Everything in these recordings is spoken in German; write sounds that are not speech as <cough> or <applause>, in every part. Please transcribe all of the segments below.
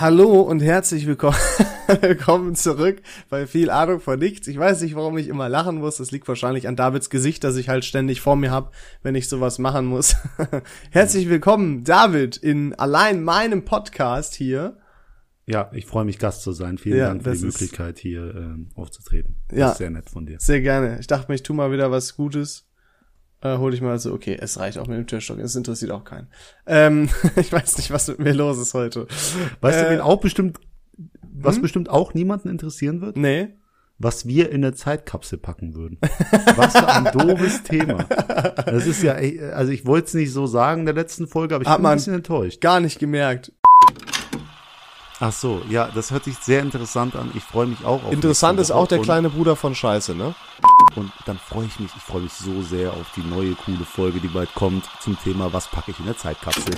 Hallo und herzlich willkommen, <laughs> willkommen zurück bei viel Ahnung von nichts. Ich weiß nicht, warum ich immer lachen muss. Das liegt wahrscheinlich an Davids Gesicht, das ich halt ständig vor mir habe, wenn ich sowas machen muss. <laughs> herzlich willkommen, David, in allein meinem Podcast hier. Ja, ich freue mich, Gast zu sein. Vielen Ja, Dank für die Möglichkeit, hier ähm, aufzutreten. Das Ja. sehr nett von dir. Sehr gerne. Ich dachte mir, ich tu mal wieder was Gutes. Äh, hol ich mal so, okay, es reicht auch mit dem Türstock, es interessiert auch keinen. Ähm, <laughs> ich weiß nicht, was mit mir los ist heute. Weißt Äh, du, wen auch bestimmt, was hm? bestimmt auch niemanden interessieren wird? Nee. Was wir in eine Zeitkapsel packen würden. Was für ein doofes Thema. Das ist ja, ey, also ich wollte es nicht so sagen in der letzten Folge, aber ich Hat bin ein bisschen enttäuscht. Gar nicht gemerkt. Ach so, ja, das hört sich sehr interessant an. Ich freue mich auch auf Interessant ist auch der kleine Bruder von Scheiße, ne? Und dann freue ich mich, ich freue mich so sehr auf die neue coole Folge, die bald kommt zum Thema, was packe ich in der Zeitkapsel.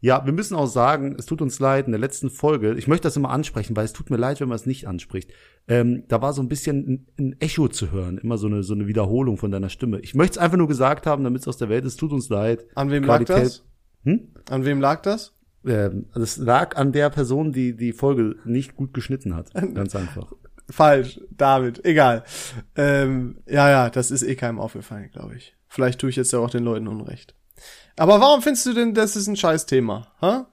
Ja, wir müssen auch sagen, es tut uns leid, in der letzten Folge, ich möchte das immer ansprechen, weil es tut mir leid, wenn man es nicht anspricht. Ähm, da war so ein bisschen ein, ein Echo zu hören, immer so eine, so eine Wiederholung von deiner Stimme. Ich möchte es einfach nur gesagt haben, damit es aus der Welt ist, tut uns leid. An wem lag Qualität- das? Hm? An wem lag das? Ähm, das lag an der Person, die die Folge nicht gut geschnitten hat. <laughs> Ganz einfach. Falsch, David, egal. Ähm, ja, ja, das ist eh keinem aufgefallen, glaube ich. Vielleicht tue ich jetzt ja auch den Leuten Unrecht. Aber warum findest du denn, das ist ein Scheißthema? Hä?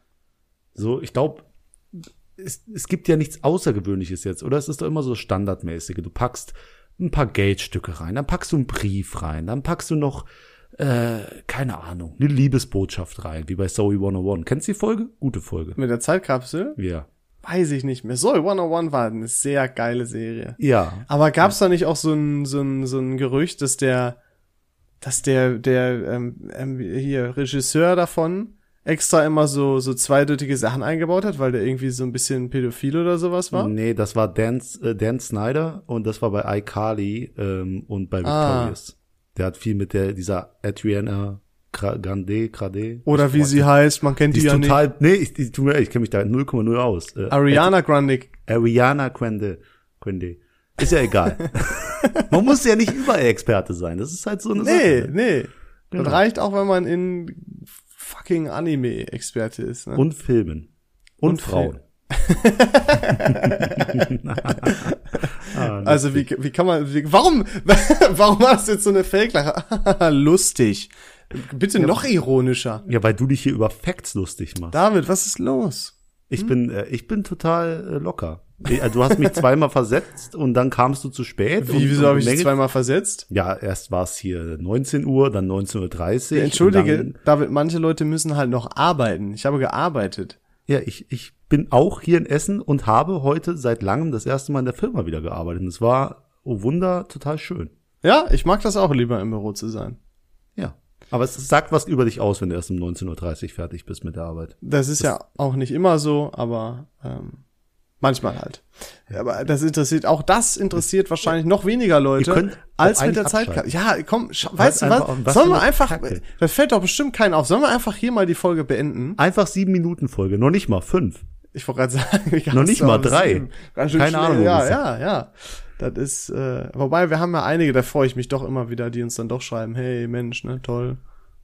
So, ich glaube, es, es gibt ja nichts Außergewöhnliches jetzt, oder? Es ist doch immer so standardmäßige. Du packst ein paar Geldstücke rein, dann packst du einen Brief rein, dann packst du noch, äh, keine Ahnung, eine Liebesbotschaft rein, wie bei Zoe 101. Kennst du die Folge? Gute Folge. Mit der Zeitkapsel? Ja. Weiß ich nicht mehr. Zoe 101 war eine sehr geile Serie. Ja. Aber gab's da nicht auch so ein, so ein, so ein Gerücht, dass der, dass der, der, ähm, ähm, hier, Regisseur davon extra immer so, so zweideutige Sachen eingebaut hat, weil der irgendwie so ein bisschen pädophil oder sowas war? Nee, das war Dan, äh, Dan Snyder und das war bei iCarly ähm, und bei Ah. Der hat viel mit der, dieser Adriana Gra- Grande, Grade. Oder wie sie heißt, man kennt Die die, ja total, nee, ich, ich, ich kenne mich da 0,0 aus. Äh, nicht. Ariana Grande. Ariana Grande. Grande. Ist ja egal. <laughs> man muss ja nicht überall Experte sein. Das ist halt so eine Nee, Sache. nee. Genau. Das reicht auch, wenn man in fucking Anime-Experte ist. Ne? Und Filmen. Und, Und Frauen. Ah, <laughs> Also wie, wie kann man, wie, warum, <laughs> warum hast du jetzt so eine Fake-Lache? <laughs> Lustig. Bitte noch ironischer. ja, weil du dich hier über Facts lustig machst. David, was ist los? Ich bin, äh, ich bin total äh, locker. Ich- also Du hast mich zweimal versetzt und dann kamst du zu spät. Wie, wieso habe ich dich zweimal versetzt? Ja, erst war es hier 19 Uhr, dann 19.30 Uhr. Ja, Entschuldige, David, manche Leute müssen halt noch arbeiten. Ich habe gearbeitet. Ja, ich, ich bin auch hier in Essen und habe heute seit langem das erste Mal in der Firma wieder gearbeitet. Und es war, oh Wunder, total schön. Ja, ich mag das auch lieber im Büro zu sein. Ja. Aber es sagt was über dich aus, wenn du erst um 19.30 Uhr fertig bist mit der Arbeit. Das ist ja auch nicht immer so, aber ähm, manchmal halt. Aber das interessiert, auch das interessiert wahrscheinlich noch weniger Leute als auch mit der Zeitkarte. Ja, komm, weißt du was? was Sollen wir einfach, Kacke. das fällt doch bestimmt keinen auf. Sollen wir einfach hier mal die Folge beenden? Einfach sieben Minuten Folge, noch nicht mal fünf. Ich wollte gerade sagen, wie Noch nicht mal drei. Keine schnell. Ahnung, Ja, ja, ja. Das ist, äh, wobei wir haben ja einige, da freue ich mich doch immer wieder, die uns dann doch schreiben, hey Mensch, ne, toll,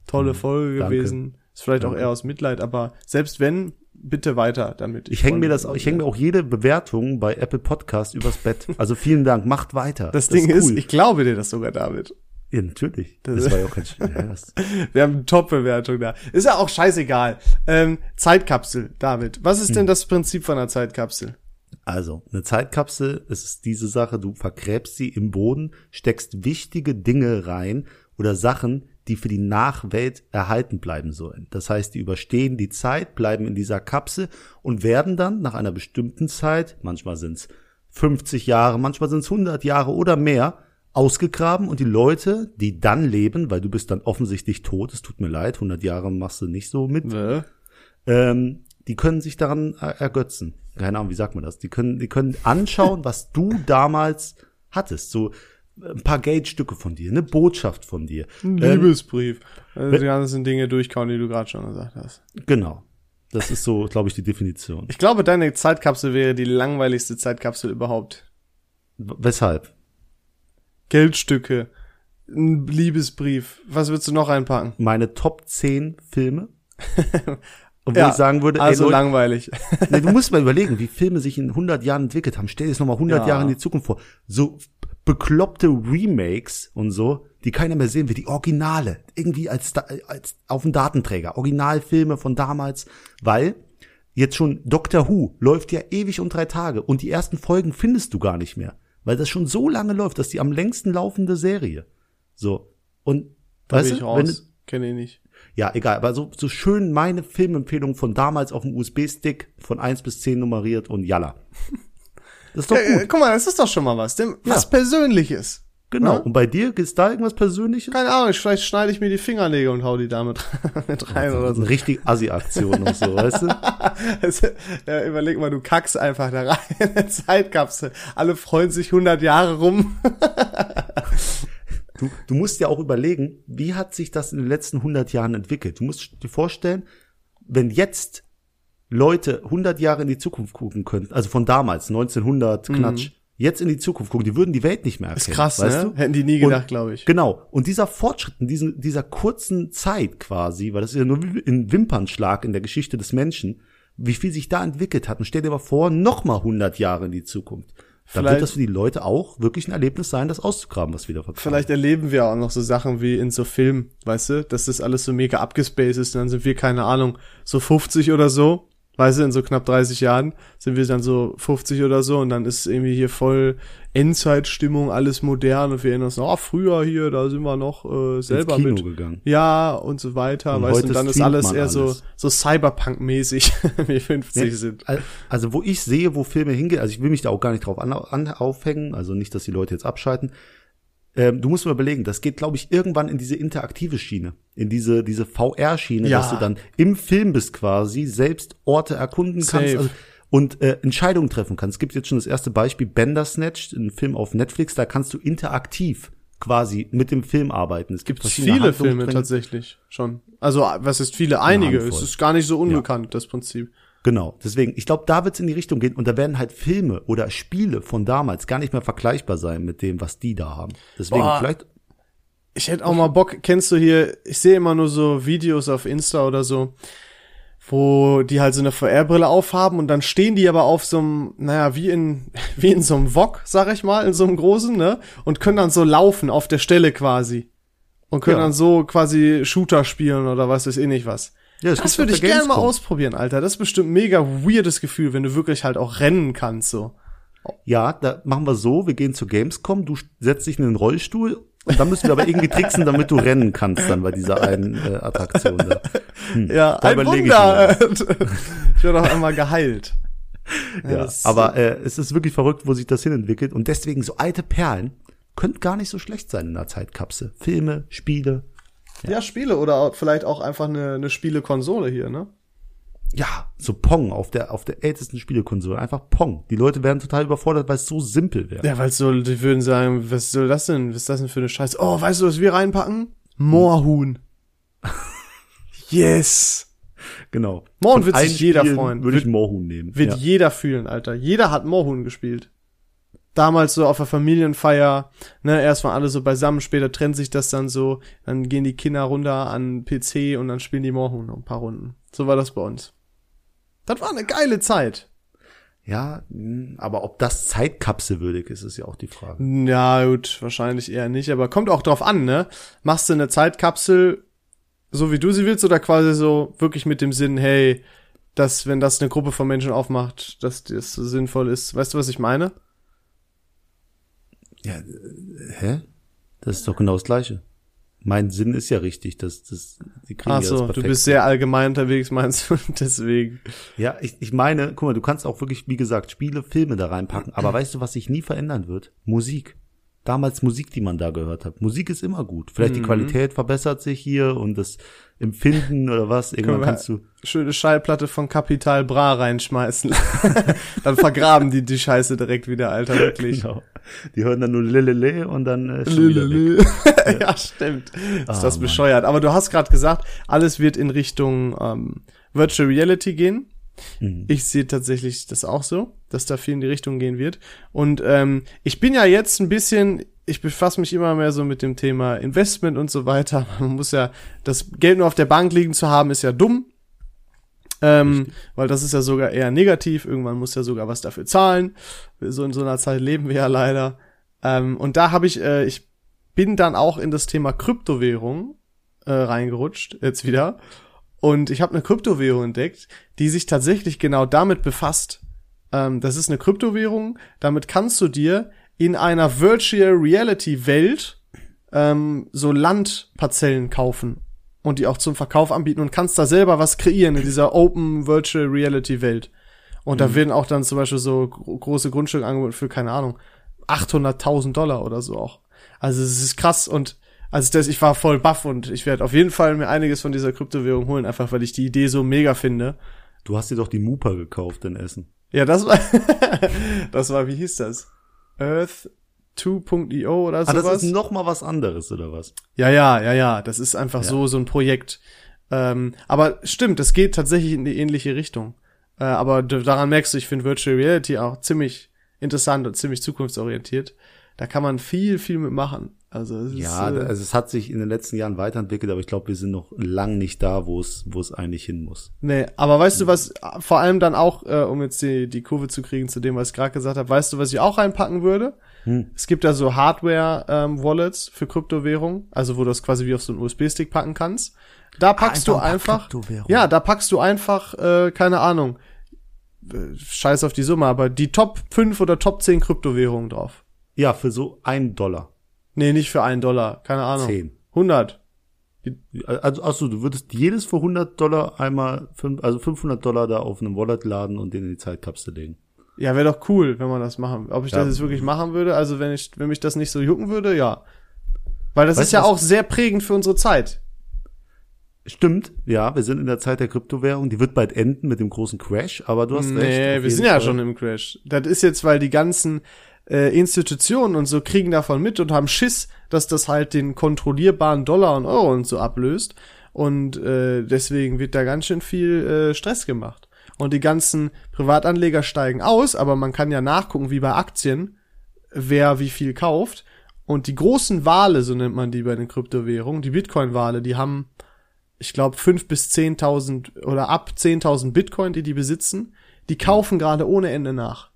tolle Folge Mhm. gewesen. Ist vielleicht auch Danke. eher aus Mitleid, aber selbst wenn, bitte weiter damit. Ich hänge freu mir das, ich hänge mir auch jede Bewertung bei Apple Podcast übers Bett. Also vielen Dank, macht weiter. Das Ding ist, cool. ich glaube dir das sogar, David. ja, natürlich. Das- Das, war ja auch kein Sch- ja, das, <laughs> Wir haben eine Top-Bewertung da. Ist ja auch scheißegal. Ähm, Zeitkapsel, David. Was ist denn Hm. das Prinzip von einer Zeitkapsel? Also, eine Zeitkapsel, es ist diese Sache, du vergräbst sie im Boden, steckst wichtige Dinge rein oder Sachen, die für die Nachwelt erhalten bleiben sollen. Das heißt, die überstehen die Zeit, bleiben in dieser Kapsel und werden dann nach einer bestimmten Zeit, manchmal sind es 50 Jahre, manchmal sind es 100 Jahre oder mehr, ausgegraben und die Leute, die dann leben, weil du bist dann offensichtlich tot, es tut mir leid, 100 Jahre machst du nicht so mit, Äh? ähm, die können sich daran er- ergötzen. Keine Ahnung, wie sagt man das? Die können, die können anschauen, was du damals hattest. So ein paar Geldstücke von dir, eine Botschaft von dir. Ein Ähm, Liebesbrief. Also die ganzen Dinge durchkauen, die du gerade schon gesagt hast. genau. Das ist so, glaube ich, die Definition. Ich glaube, deine Zeitkapsel wäre die langweiligste Zeitkapsel überhaupt. W- Weshalb? Geldstücke, ein Liebesbrief. Was würdest du noch einpacken? Meine Top 10 Filme. <laughs> Obwohl Ja, ich sagen würde, also Leute, langweilig. nee, du musst mal überlegen, wie Filme sich in 100 Jahren entwickelt haben. Stell dir das nochmal 100 Ja. Jahre in die Zukunft vor. So bekloppte Remakes und so, die keiner mehr sehen will, die Originale, irgendwie als, als auf dem Datenträger, Originalfilme von damals, weil jetzt schon Doctor Who läuft ja ewig und drei Tage und die ersten Folgen findest du gar nicht mehr, weil das schon so lange läuft, dass die am längsten laufende Serie. So. Und Da weißt bin ich du, raus. Kenne ich nicht. ja, egal, aber so, so schön meine Filmempfehlung von damals auf dem USB-Stick von 1 bis 10 nummeriert und jalla. Das ist doch gut. guck mal, das ist doch schon mal was. Dem, Ja. Was Persönliches. Genau. ne? Und bei dir gibt's da irgendwas Persönliches? Keine Ahnung, vielleicht schneide ich mir die Fingernägel und hau die damit <laughs> mit rein oder so. Eine richtig Assi-Aktion und so, weißt du? <laughs> Also, ja, überleg mal, du kackst einfach da rein in eine Zeitkapsel. Alle freuen sich 100 Jahre rum. <laughs> Du, du musst ja auch überlegen, wie hat sich das in den letzten 100 Jahren entwickelt? Du musst dir vorstellen, wenn jetzt Leute 100 Jahre in die Zukunft gucken könnten, also von damals, 1900, Knatsch, jetzt in die Zukunft gucken, die würden die Welt nicht mehr erkennen. Mhm. Ist krass, weißt ne? du? Hätten die nie gedacht, glaube ich. Genau. Und dieser Fortschritt in diesem, dieser kurzen Zeit quasi, weil das ist ja nur wie ein Wimpernschlag in der Geschichte des Menschen, wie viel sich da entwickelt hat. Und stell dir mal vor, noch mal 100 Jahre in die Zukunft. Dann Vielleicht- wird das für die Leute auch wirklich ein Erlebnis sein, das auszugraben, was wieder vertragen. Vielleicht erleben wir auch noch so Sachen wie in so Filmen, weißt du, dass das alles so mega abgespaced ist, und dann sind wir, keine Ahnung, so 50 oder so, weißt du, in so knapp 30 Jahren sind wir dann so 50 oder so und dann ist irgendwie hier voll Endzeitstimmung, alles modern und wir erinnern uns noch, ah, früher hier, da sind wir noch äh, selber Kino mit. gegangen. Ja, und so weiter, Und weißt du, und dann ist alles eher so, alles. so Cyberpunk-mäßig, <laughs> wie 50 Ja, sind. al- Also wo ich sehe, wo Filme hingehen, also ich will mich da auch gar nicht drauf an, an, aufhängen, also nicht, dass die Leute jetzt abschalten. Ähm, du musst mal überlegen, das geht, glaube ich, irgendwann in diese interaktive Schiene, in diese diese VR-Schiene, Ja. dass du dann im Film bist quasi, selbst Orte erkunden kannst Safe. also, und äh, Entscheidungen treffen kannst. Es gibt jetzt schon das erste Beispiel, Bandersnatch, ein Film auf Netflix, da kannst du interaktiv quasi mit dem Film arbeiten. Es gibt viele Filme tatsächlich schon. Also, was ist viele? Einige. Es ist gar nicht so unbekannt, das Prinzip. Genau, deswegen, ich glaube, da wird es in die Richtung gehen und da werden halt Filme oder Spiele von damals gar nicht mehr vergleichbar sein mit dem, was die da haben. Deswegen Boah. vielleicht, Ich hätte auch mal Bock, kennst du hier, ich sehe immer nur so Videos auf Insta oder so, wo die halt so eine VR-Brille aufhaben und dann stehen die aber auf so einem, naja, wie in, <laughs> wie in so einem Wok, sag ich mal, in so einem großen, ne? Und können dann so laufen auf der Stelle quasi. Und können Ja. dann so quasi Shooter spielen oder was ist eh nicht was. Ja, das gibt's würde ich gerne mal ausprobieren, Alter. Das ist bestimmt ein mega weirdes Gefühl, wenn du wirklich halt auch rennen kannst, so. ja, da machen wir so, wir gehen zur Gamescom, du setzt dich in den Rollstuhl und dann müssen wir aber irgendwie tricksen, damit du rennen kannst dann bei dieser einen äh, Attraktion da. Hm, Ja, da ein ich Wunder. mir <laughs> ich werde auch einmal geheilt. Ja, das- aber äh, es ist wirklich verrückt, wo sich das hinentwickelt und deswegen so alte Perlen könnte gar nicht so schlecht sein in der Zeitkapsel. Filme, Spiele, Ja, Spiele oder vielleicht auch einfach eine, eine Spielekonsole hier, ne? ja, so Pong auf der auf der ältesten Spielekonsole, einfach Pong. Die Leute werden total überfordert, weil es so simpel wäre. Ja, weil so, die würden sagen, was soll das denn? Was ist das denn für eine Scheiße? Oh, weißt du, was wir reinpacken? Moorhuhn. <laughs> yes. Genau. Von wird sich jeder freuen. Würde ich Moorhuhn nehmen. Wird ja. jeder fühlen, Alter. Jeder hat Moorhuhn gespielt. Damals so auf der Familienfeier, ne, erst waren alle so beisammen, später trennt sich das dann so, dann gehen die Kinder runter an PC und dann spielen die Moorhuhn noch ein paar Runden. So war das bei uns. Das war eine geile Zeit. ja, aber ob das zeitkapselwürdig ist, ist ja auch die Frage. Ja, gut, wahrscheinlich eher nicht, aber kommt auch drauf an, ne? Machst du eine Zeitkapsel, so wie du sie willst, oder quasi so wirklich mit dem Sinn, hey, dass, wenn das eine Gruppe von Menschen aufmacht, dass das sinnvoll ist. Weißt du, was ich meine? Ja, äh, hä? Das ist doch genau das Gleiche. Mein Sinn ist ja richtig, dass das die kriegen Ach ja so, das du bist sehr allgemein unterwegs, meinst du? <laughs> Deswegen. Ja, ich, ich meine, guck mal, du kannst auch wirklich, wie gesagt, Spiele, Filme da reinpacken. Aber weißt du, was sich nie verändern wird? Musik. Damals Musik, die man da gehört hat. Musik ist immer gut. Vielleicht Mhm. die Qualität verbessert sich hier und das Empfinden oder was. Irgendwann kannst du. Schöne Schallplatte von Capital Bra reinschmeißen. <laughs> dann vergraben die die Scheiße direkt wieder, Alter, wirklich. Genau. Die hören dann nur Lelele und dann äh, ist schon weg. <laughs> ja, stimmt. Ist Ah, das Mann. bescheuert. Aber du hast gerade gesagt, alles wird in Richtung ähm, Virtual Reality gehen. Mhm. Ich sehe tatsächlich das auch so, dass da viel in die Richtung gehen wird. Und ähm, ich bin ja jetzt ein bisschen, ich befasse mich immer mehr so mit dem Thema Investment und so weiter. <laughs> Man muss ja, das Geld nur auf der Bank liegen zu haben, ist ja dumm. Ähm, weil das ist ja sogar eher negativ. Irgendwann muss ja sogar was dafür zahlen. So in so einer Zeit leben wir ja leider. Ähm, und da habe ich, äh, ich bin dann auch in das Thema Kryptowährung äh, reingerutscht, jetzt wieder. Und ich habe eine Kryptowährung entdeckt, die sich tatsächlich genau damit befasst. Ähm, das ist eine Kryptowährung, damit kannst du dir in einer Virtual Reality Welt ähm, so Landparzellen kaufen und die auch zum Verkauf anbieten und kannst da selber was kreieren in dieser Open Virtual Reality Welt. Und mhm. da werden auch dann zum Beispiel so große Grundstücke angeboten für, keine Ahnung, 800.000 Dollar oder so auch. Also es ist krass und also das, ich war voll baff und ich werde auf jeden Fall mir einiges von dieser Kryptowährung holen, einfach weil ich die Idee so mega finde. Du hast dir doch die Mupa gekauft in Essen. Ja, das war, <laughs> das war, wie hieß das? Earth 2.io oder sowas. Ah, das ist noch mal was anderes oder was? Ja, ja, ja, ja. Das ist einfach ja. so so ein Projekt. Ähm, aber stimmt, es geht tatsächlich in die ähnliche Richtung. Äh, aber daran merkst du, ich finde Virtual Reality auch ziemlich interessant und ziemlich zukunftsorientiert. Da kann man viel, viel mitmachen. Also es ja, ist, äh, also es hat sich in den letzten Jahren weiterentwickelt, aber ich glaube, wir sind noch lang nicht da, wo es wo es eigentlich hin muss. Nee, aber weißt du was, vor allem dann auch, äh, um jetzt die, die Kurve zu kriegen zu dem, was ich gerade gesagt habe, weißt du, was ich auch reinpacken würde? Hm. Es gibt da so Hardware-Wallets ähm, für Kryptowährung, also wo du das quasi wie auf so einen USB-Stick packen kannst. Da packst ah, einfach du einfach, ja, da packst du einfach, äh, keine Ahnung, scheiß auf die Summe, aber die Top 5 oder Top 10 Kryptowährungen drauf. Ja, für so ein Dollar. Nee, nicht für einen Dollar. Keine Ahnung. Zehn. 100. Also, achso, du würdest jedes für 100 Dollar einmal, fünf, also 500 Dollar da auf einem Wallet laden und den in die Zeitkapsel legen. Ja, wäre doch cool, wenn man das machen. Ob ich ja. das jetzt wirklich machen würde, also wenn ich, wenn mich das nicht so jucken würde, ja. Weil das weißt ist ja auch sehr prägend für unsere Zeit. Stimmt, ja, wir sind in der Zeit der Kryptowährung, die wird bald enden mit dem großen Crash, aber du hast nee, recht. Nee, wir sind Fall. ja schon im Crash. Das ist jetzt, weil die ganzen äh, Institutionen und so kriegen davon mit und haben Schiss, dass das halt den kontrollierbaren Dollar und Euro und so ablöst. Und äh, deswegen wird da ganz schön viel äh, Stress gemacht. Und die ganzen Privatanleger steigen aus, aber man kann ja nachgucken, wie bei Aktien, wer wie viel kauft. Und die großen Wale, so nennt man die bei den Kryptowährungen, die Bitcoin-Wale, die haben, ich glaube, fünf bis zehntausend oder ab zehntausend Bitcoin, die die besitzen, die kaufen gerade ohne Ende nach.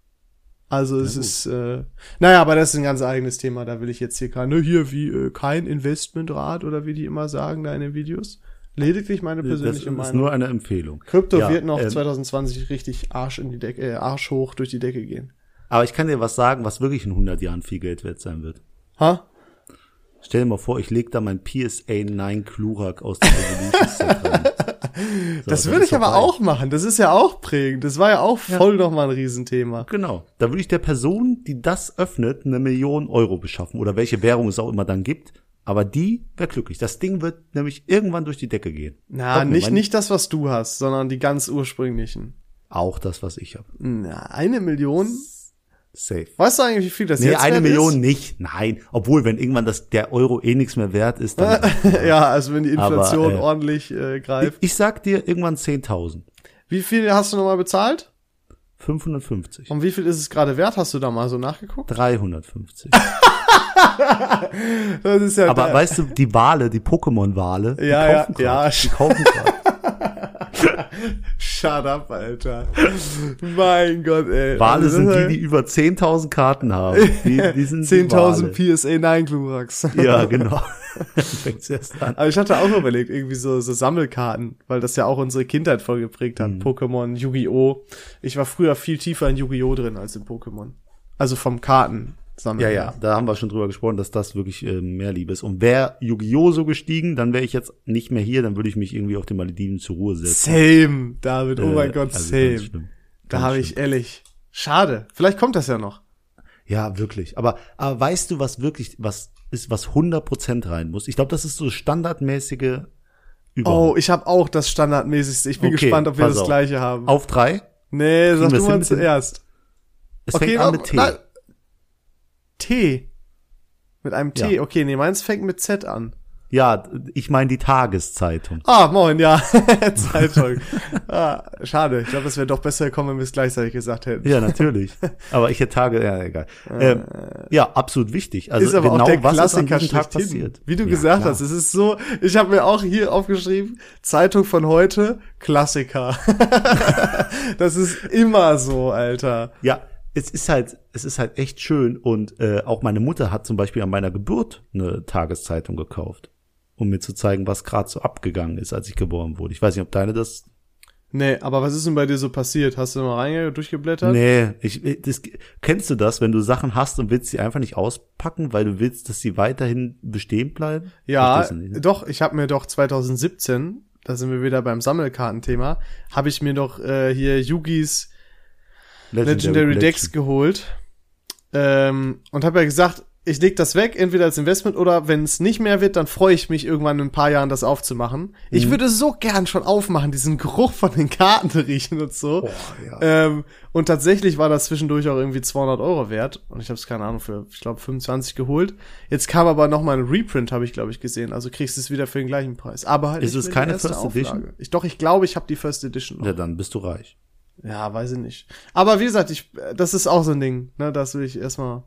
Also es ist, äh, naja, aber das ist ein ganz eigenes Thema. Da will ich jetzt hier keine, ne, hier wie äh, kein Investmentrat oder wie die immer sagen da in den Videos. Lediglich meine persönliche Meinung. Das ist nur eine Empfehlung. Krypto ja, wird noch ähm, 2020 richtig Arsch in die Decke, äh, Arsch hoch durch die Decke gehen. Aber ich kann dir was sagen, was wirklich in 100 Jahren viel Geld wert sein wird. Ha? Stell dir mal vor, ich leg da mein PSA 9 Klurak aus der Evolution rein. <laughs> So, das würde ich aber auch machen. Das ist ja auch prägend. Das war ja auch voll ja. noch mal ein Riesenthema. Genau. Da würde ich der Person, die das öffnet, eine Million Euro beschaffen oder welche Währung es auch immer dann gibt. Aber die wäre glücklich. Das Ding wird nämlich irgendwann durch die Decke gehen. Na, nicht, nicht das, was du hast, sondern die ganz ursprünglichen. Auch das, was ich habe. Na, eine Million? Safe. Weißt du eigentlich, wie viel das nee, jetzt eine Million ist? nicht. Nein. Obwohl, wenn irgendwann das, der Euro eh nichts mehr wert ist, dann. <laughs> ja, also wenn die Inflation Aber, äh, ordentlich äh, greift. Ich, ich sag dir irgendwann 10.000. Wie viel hast du nochmal bezahlt? 550. Und wie viel ist es gerade wert? Hast du da mal so nachgeguckt? 350. <laughs> <laughs> das ist ja Aber der. weißt du, die Wale, die Pokémon-Wale, ja, die kaufen ja, grad, ja. Die kaufen. <laughs> Shut up, Alter. mein Gott, ey. Wale also, sind die, die über 10.000 Karten haben. <laughs> Die, die sind 10.000 PSA 9 Glurax. Ja, genau. Aber ich hatte auch überlegt, irgendwie so, so Sammelkarten, weil das ja auch unsere Kindheit voll geprägt hat. Mhm. Pokémon, Yu-Gi-Oh! Ich war früher viel tiefer in Yu-Gi-Oh! drin als in Pokémon. Also vom Karten. Sammeln. Ja, ja, da haben wir schon drüber gesprochen, dass das wirklich äh, mehr Liebe ist. Und wäre Yu-Gi-Oh! so gestiegen, dann wäre ich jetzt nicht mehr hier, dann würde ich mich irgendwie auf den Malediven zur Ruhe setzen. Same, David, oh mein äh, Gott, also same. Ganz da habe ich ehrlich, schade. Vielleicht kommt das ja noch. Ja, wirklich. Aber, aber weißt du, was wirklich, was ist, was 100% rein muss? Ich glaube, das ist so standardmäßige Überhaupt. Oh, ich habe auch das standardmäßigste. Ich bin okay, gespannt, ob wir das auf. gleiche haben. Auf drei? Nee, sag du mal zuerst. Es okay, fängt an mit T. Na, T. Mit einem T. Ja. Okay, nee, meins fängt mit Z an. Ja, ich meine die Tageszeitung. Ah, moin, ja. <laughs> Zeitung. ah, schade. Ich glaube, es wäre doch besser gekommen, wenn wir es gleichzeitig gesagt hätten. Ja, natürlich. <laughs> Aber ich hätte Tage, ja, egal. Ähm, ja, absolut wichtig. Also ist aber genau, auch der was Klassiker diesem Tag passiert. Wie du Ja, gesagt klar. hast, es ist so, ich habe mir auch hier aufgeschrieben, Zeitung von heute, Klassiker. <laughs> das ist immer so, Alter. Ja, es ist halt, es ist halt echt schön und äh, auch meine Mutter hat zum Beispiel an meiner Geburt eine Tageszeitung gekauft, um mir zu zeigen, was gerade so abgegangen ist, als ich geboren wurde. Ich weiß nicht, ob deine das. Nee, aber was ist denn bei dir so passiert? Hast du mal reinge durchgeblättert? Nee, ich, ich- das, kennst du das, wenn du Sachen hast und willst sie einfach nicht auspacken, weil du willst, dass sie weiterhin bestehen bleiben? Ja, nicht, ne? doch, ich habe mir doch 2017, da sind wir wieder beim Sammelkartenthema, habe ich mir doch äh, hier Yugis Legendary Decks geholt ähm, und habe ja gesagt, ich leg das weg, entweder als Investment oder wenn es nicht mehr wird, dann freue ich mich irgendwann in ein paar Jahren das aufzumachen. Ich würde so gern schon aufmachen, diesen Geruch von den Karten <laughs> riechen und so. Boah, ja. Ähm, und tatsächlich war das zwischendurch auch irgendwie 200 Euro wert. Und ich habe es, keine Ahnung, für, ich glaube, 25 geholt. Jetzt kam aber noch mal ein Reprint, habe ich, glaube ich, gesehen. Also kriegst du es wieder für den gleichen Preis. Aber halt Ist es keine First Edition? Ich, doch, ich glaube, ich habe die First Edition noch. Ja, dann bist du reich. Ja, weiß ich nicht. Aber wie gesagt, ich, das ist auch so ein Ding, ne, das will ich erstmal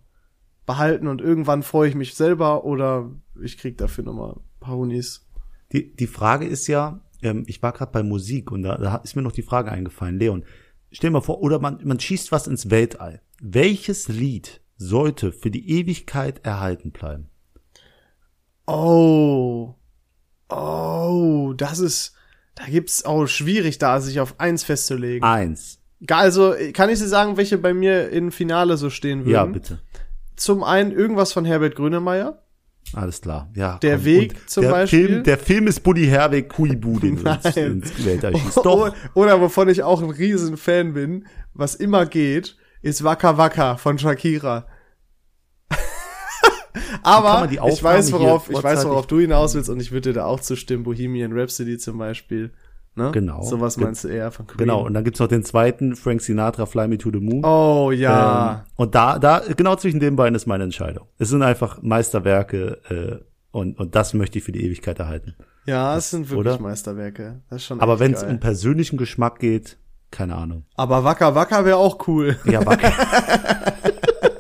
behalten und irgendwann freue ich mich selber oder ich krieg dafür nochmal ein paar Hunis. Die, die Frage ist ja, ähm, ich war gerade bei Musik und da, da ist mir noch die Frage eingefallen, Leon. Stell dir mal vor, oder man, man schießt was ins Weltall. Welches Lied sollte für die Ewigkeit erhalten bleiben? Oh. Oh, das ist, da gibt's auch schwierig da, sich auf eins festzulegen. Eins. Also, kann ich dir sagen, welche bei mir im Finale so stehen würden? Ja, bitte. Zum einen irgendwas von Herbert Grönemeyer. Alles klar. Ja. Der Weg Und zum der Beispiel? Film, der Film ist Buddy Herweg Kuibu, den Nein. ins Weltall schießt. Doch. Oder wovon ich auch ein riesen Fan bin, was immer geht, ist Waka Waka von Shakira. Aber ich weiß, worauf, ich weiß, worauf du hinaus willst und ich würde dir da auch zustimmen. Bohemian Rhapsody zum Beispiel. Ne? Genau. Sowas Ge- meinst du eher von Queen. Genau. Und dann gibt's noch den zweiten, Frank Sinatra, Fly Me to the Moon. Oh ja. Ähm, und da, da, genau zwischen den beiden ist meine Entscheidung. Es sind einfach Meisterwerke äh, und, und das möchte ich für die Ewigkeit erhalten. ja, es sind wirklich oder? Meisterwerke. Das ist schon Aber wenn es um persönlichen Geschmack geht, keine Ahnung. Aber Waka Waka wäre auch cool. Ja, Wacker. <laughs> <laughs>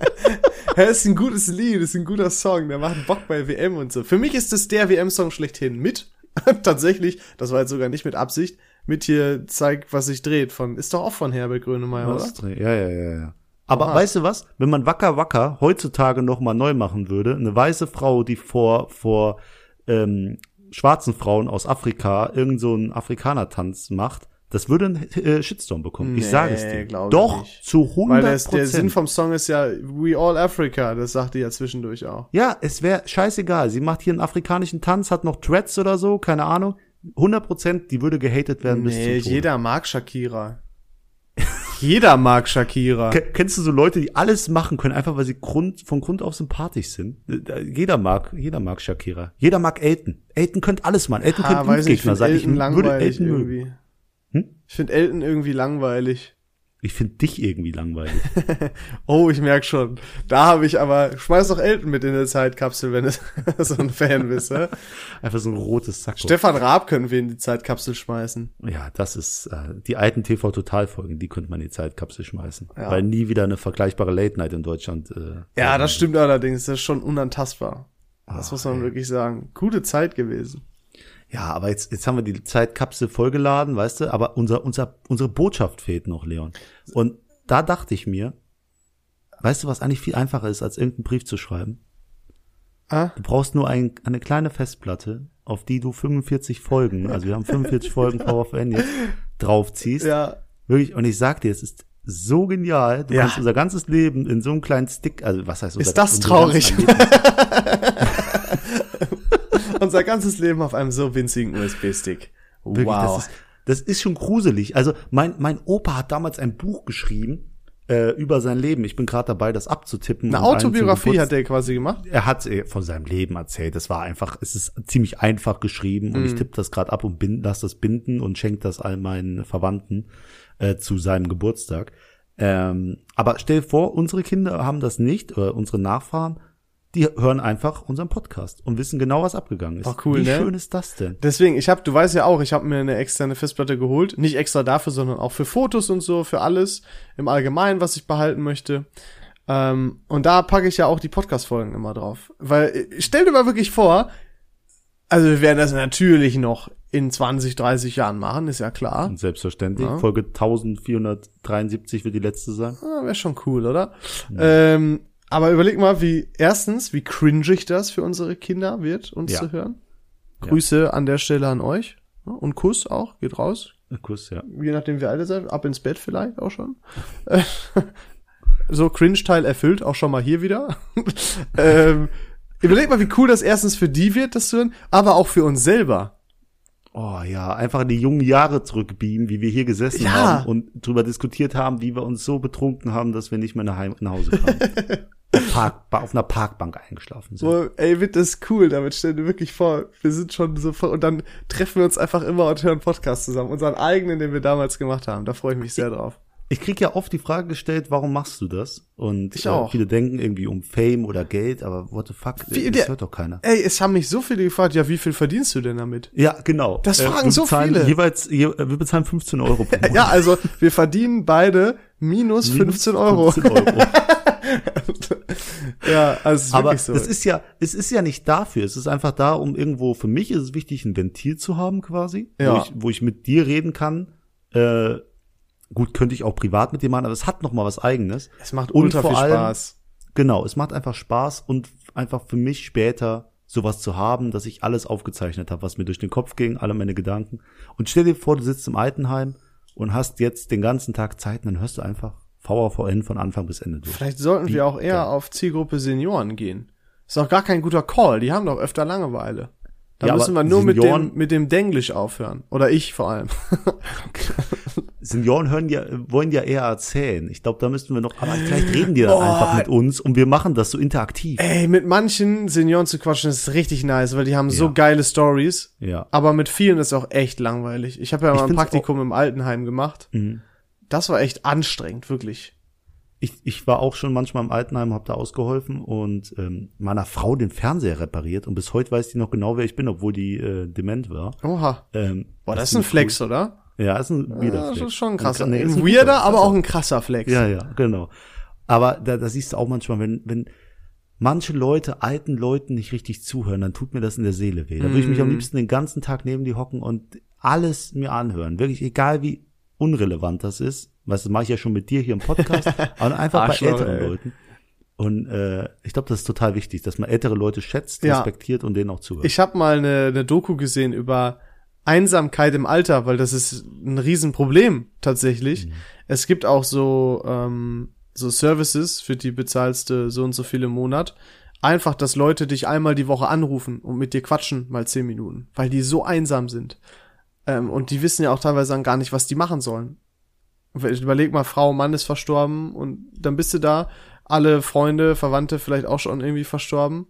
<laughs> Ja, ist ein gutes Lied, ist ein guter Song, der macht Bock bei WM und so. Für mich ist es der WM-Song schlechthin mit. <laughs> Tatsächlich, das war jetzt sogar nicht mit Absicht, mit hier zeig, was sich dreht von, ist doch auch von Herbert Grönemeyer, oder? Was? ja, ja, ja, ja. Aber Oha. weißt du was? Wenn man Wacker Wacker heutzutage noch mal neu machen würde, eine weiße Frau, die vor vor ähm, schwarzen Frauen aus Afrika irgend so einen Afrikaner-Tanz macht, das würde einen äh, Shitstorm bekommen. ich Nee, sage es dir. ich Doch nicht. zu Weil 100 der, der Sinn vom Song ist ja We All Africa, das sagt die ja zwischendurch auch. Ja, es wäre scheißegal. Sie macht hier einen afrikanischen Tanz, hat noch Dreads oder so, keine Ahnung. 100 Prozent, die würde gehatet werden bis Nee, zum Tode. jeder mag Shakira. jeder mag Shakira. Ke- Kennst du so Leute, die alles machen können, einfach weil sie Grund, von Grund auf sympathisch sind? Äh, Jeder mag, jeder mag Shakira. Jeder mag Elton. Elton könnte alles machen. Elton Ah, könnte ich Impfgegner finde sein. Ich würde Elton mögen. Hm? Ich finde Elton irgendwie langweilig. Ich finde dich irgendwie langweilig. <laughs> Oh, ich merk schon. Da habe ich aber, schmeiß doch Elton mit in der Zeitkapsel, wenn du <laughs> so ein Fan bist. Ja? <laughs> Einfach so ein rotes Sack. Stefan Raab können wir in die Zeitkapsel schmeißen. Ja, das ist äh, die alten TV-Total-Folgen, die könnte man in die Zeitkapsel schmeißen. Ja. Weil nie wieder eine vergleichbare Late-Night in Deutschland. Äh, Ja, das stimmt allerdings. Das ist schon unantastbar. Das Ah, muss man ey. wirklich sagen. Gute Zeit gewesen. Ja, aber jetzt, jetzt haben wir die Zeitkapsel vollgeladen, weißt du, aber unser, unser, unsere Botschaft fehlt noch, Leon. Und da dachte ich mir, weißt du, was eigentlich viel einfacher ist, als irgendeinen Brief zu schreiben? Ah? Du brauchst nur ein, eine kleine Festplatte, auf die du 45 Folgen, also wir haben 45 Folgen Power of N jetzt, draufziehst. Ja. Wirklich, und ich sag dir, es ist so genial. Du Ja. kannst unser ganzes Leben in so einem kleinen Stick, also was heißt unser, Ist das traurig? <laughs> Unser ganzes Leben auf einem so winzigen USB-Stick. Wirklich, Wow. das ist, das ist schon gruselig. Also mein, mein Opa hat damals ein Buch geschrieben äh, über sein Leben. Ich bin gerade dabei, das abzutippen. Eine Autobiografie hat er quasi gemacht. er hat äh, von seinem Leben erzählt. Das war einfach, es ist ziemlich einfach geschrieben und Mhm. ich tippe das gerade ab und bin, lass das binden und schenke das all meinen Verwandten äh, zu seinem Geburtstag. Ähm, aber stell dir vor, unsere Kinder haben das nicht, oder unsere Nachfahren, die hören einfach unseren Podcast und wissen genau, was abgegangen ist. Ach, cool, Wie ne? schön ist das denn? Deswegen, ich habe, du weißt ja auch, ich habe mir eine externe Festplatte geholt. Nicht extra dafür, sondern auch für Fotos und so, für alles im Allgemeinen, was ich behalten möchte. Ähm, und da packe ich ja auch die Podcast-Folgen immer drauf. Weil, äh, stell dir mal wirklich vor, also wir werden das natürlich noch in 20, 30 Jahren machen, ist ja klar. Und selbstverständlich. Ja. Folge 1473 wird die letzte sein. Ah, Wäre schon cool, oder? Ähm, aber überleg mal, wie erstens, wie cringig das für unsere Kinder wird, uns Ja. zu hören. Grüße an der Stelle an euch. Ja, Und Kuss auch, geht raus. Ein Kuss, ja. Je nachdem, wie alt ihr seid. Ab ins Bett vielleicht auch schon. <laughs> So Cringe-Teil erfüllt, auch schon mal hier wieder. <laughs> ähm, überleg mal, wie cool das erstens für die wird, das zu hören, aber auch für uns selber. Oh ja, einfach in die jungen Jahre zurückbeamen, wie wir hier gesessen Ja. haben und drüber diskutiert haben, wie wir uns so betrunken haben, dass wir nicht mehr nach Hause kamen. <laughs> auf, Park, auf einer Parkbank eingeschlafen sind. So, ey, wird das cool, damit stell dir wirklich vor, wir sind schon so voll, und dann treffen wir uns einfach immer und hören Podcast zusammen. Unseren eigenen, den wir damals gemacht haben. Da freue ich mich sehr drauf. Ich krieg ja oft die Frage gestellt, warum machst du das? Und Ich auch. Äh, viele denken irgendwie um Fame oder Geld, aber what the fuck, Wie- das der- hört doch keiner. Ey, es haben mich so viele gefragt, ja, wie viel verdienst du denn damit? Ja, genau. Das fragen wir so viele. Jeweils, je, wir bezahlen 15 Euro pro <laughs> Monat. Ja, also wir verdienen beide minus 15 Euro. 15 Euro. <laughs> <laughs> Ja, also es ist Aber wirklich so. es ist ja, es ist ja nicht dafür. Es ist einfach da, um irgendwo, für mich ist es wichtig, ein Ventil zu haben quasi, Ja. wo, ich, wo ich mit dir reden kann. Äh, gut, könnte ich auch privat mit dir machen, aber es hat noch mal was eigenes. es macht ultra viel allem- Spaß. Genau, es macht einfach Spaß und einfach für mich später sowas zu haben, dass ich alles aufgezeichnet habe, was mir durch den Kopf ging, alle meine Gedanken. Und stell dir vor, du sitzt im Altenheim und hast jetzt den ganzen Tag Zeit und dann hörst du einfach VAVN von Anfang bis Ende durch. Vielleicht sollten Wie wir auch eher geil. auf Zielgruppe Senioren gehen. Ist auch gar kein guter Call, die haben doch öfter Langeweile. Da Ja, müssen wir nur mit Senioren- dem, mit dem Denglisch aufhören. Oder ich vor allem. <laughs> Senioren hören ja, wollen ja eher erzählen. Ich glaube, da müssten wir noch, aber vielleicht reden die dann Boah. einfach mit uns und wir machen das so interaktiv. Ey, mit manchen Senioren zu quatschen ist richtig nice, weil die haben so Ja. geile Stories. Ja. Aber mit vielen ist auch echt langweilig. Ich habe ja Ich mal ein find's Praktikum im Altenheim gemacht. Mhm. Das war echt anstrengend, wirklich. Ich, ich war auch schon manchmal im Altenheim, habe da ausgeholfen und ähm, meiner Frau den Fernseher repariert und bis heute weiß die noch genau, wer ich bin, obwohl die äh, dement war. Oha. Ähm, Boah, das ist ein Flex, oder? Cool. Ja, ist ein weirder Ja, das Flex. ist schon ein krasser. Nee, ist ein ein weirder, aber auch ein krasser Flex. Ja, ja, genau. Aber da, da siehst du auch manchmal, wenn, wenn manche Leute alten Leuten nicht richtig zuhören, dann tut mir das in der Seele weh. Da würde ich mich am Mhm. liebsten den ganzen Tag neben die hocken und alles mir anhören. Wirklich, egal wie unrelevant das ist. Weißt du, das mache ich ja schon mit dir hier im Podcast, <laughs> aber einfach bei älteren ey. Leuten. Und äh, ich glaube, das ist total wichtig, dass man ältere Leute schätzt, Ja. respektiert und denen auch zuhört. Ich habe mal eine, eine Doku gesehen über Einsamkeit im Alter, weil das ist ein Riesenproblem tatsächlich. Es gibt auch so ähm, so Services, für die bezahlst du so und so viel im Monat. Einfach, dass Leute dich einmal die Woche anrufen und mit dir quatschen, mal zehn Minuten, weil die so einsam sind. Ähm, und die wissen ja auch teilweise dann gar nicht, was die machen sollen. Überleg mal, Frau, Mann ist verstorben und dann bist du da, alle Freunde, Verwandte vielleicht auch schon irgendwie verstorben.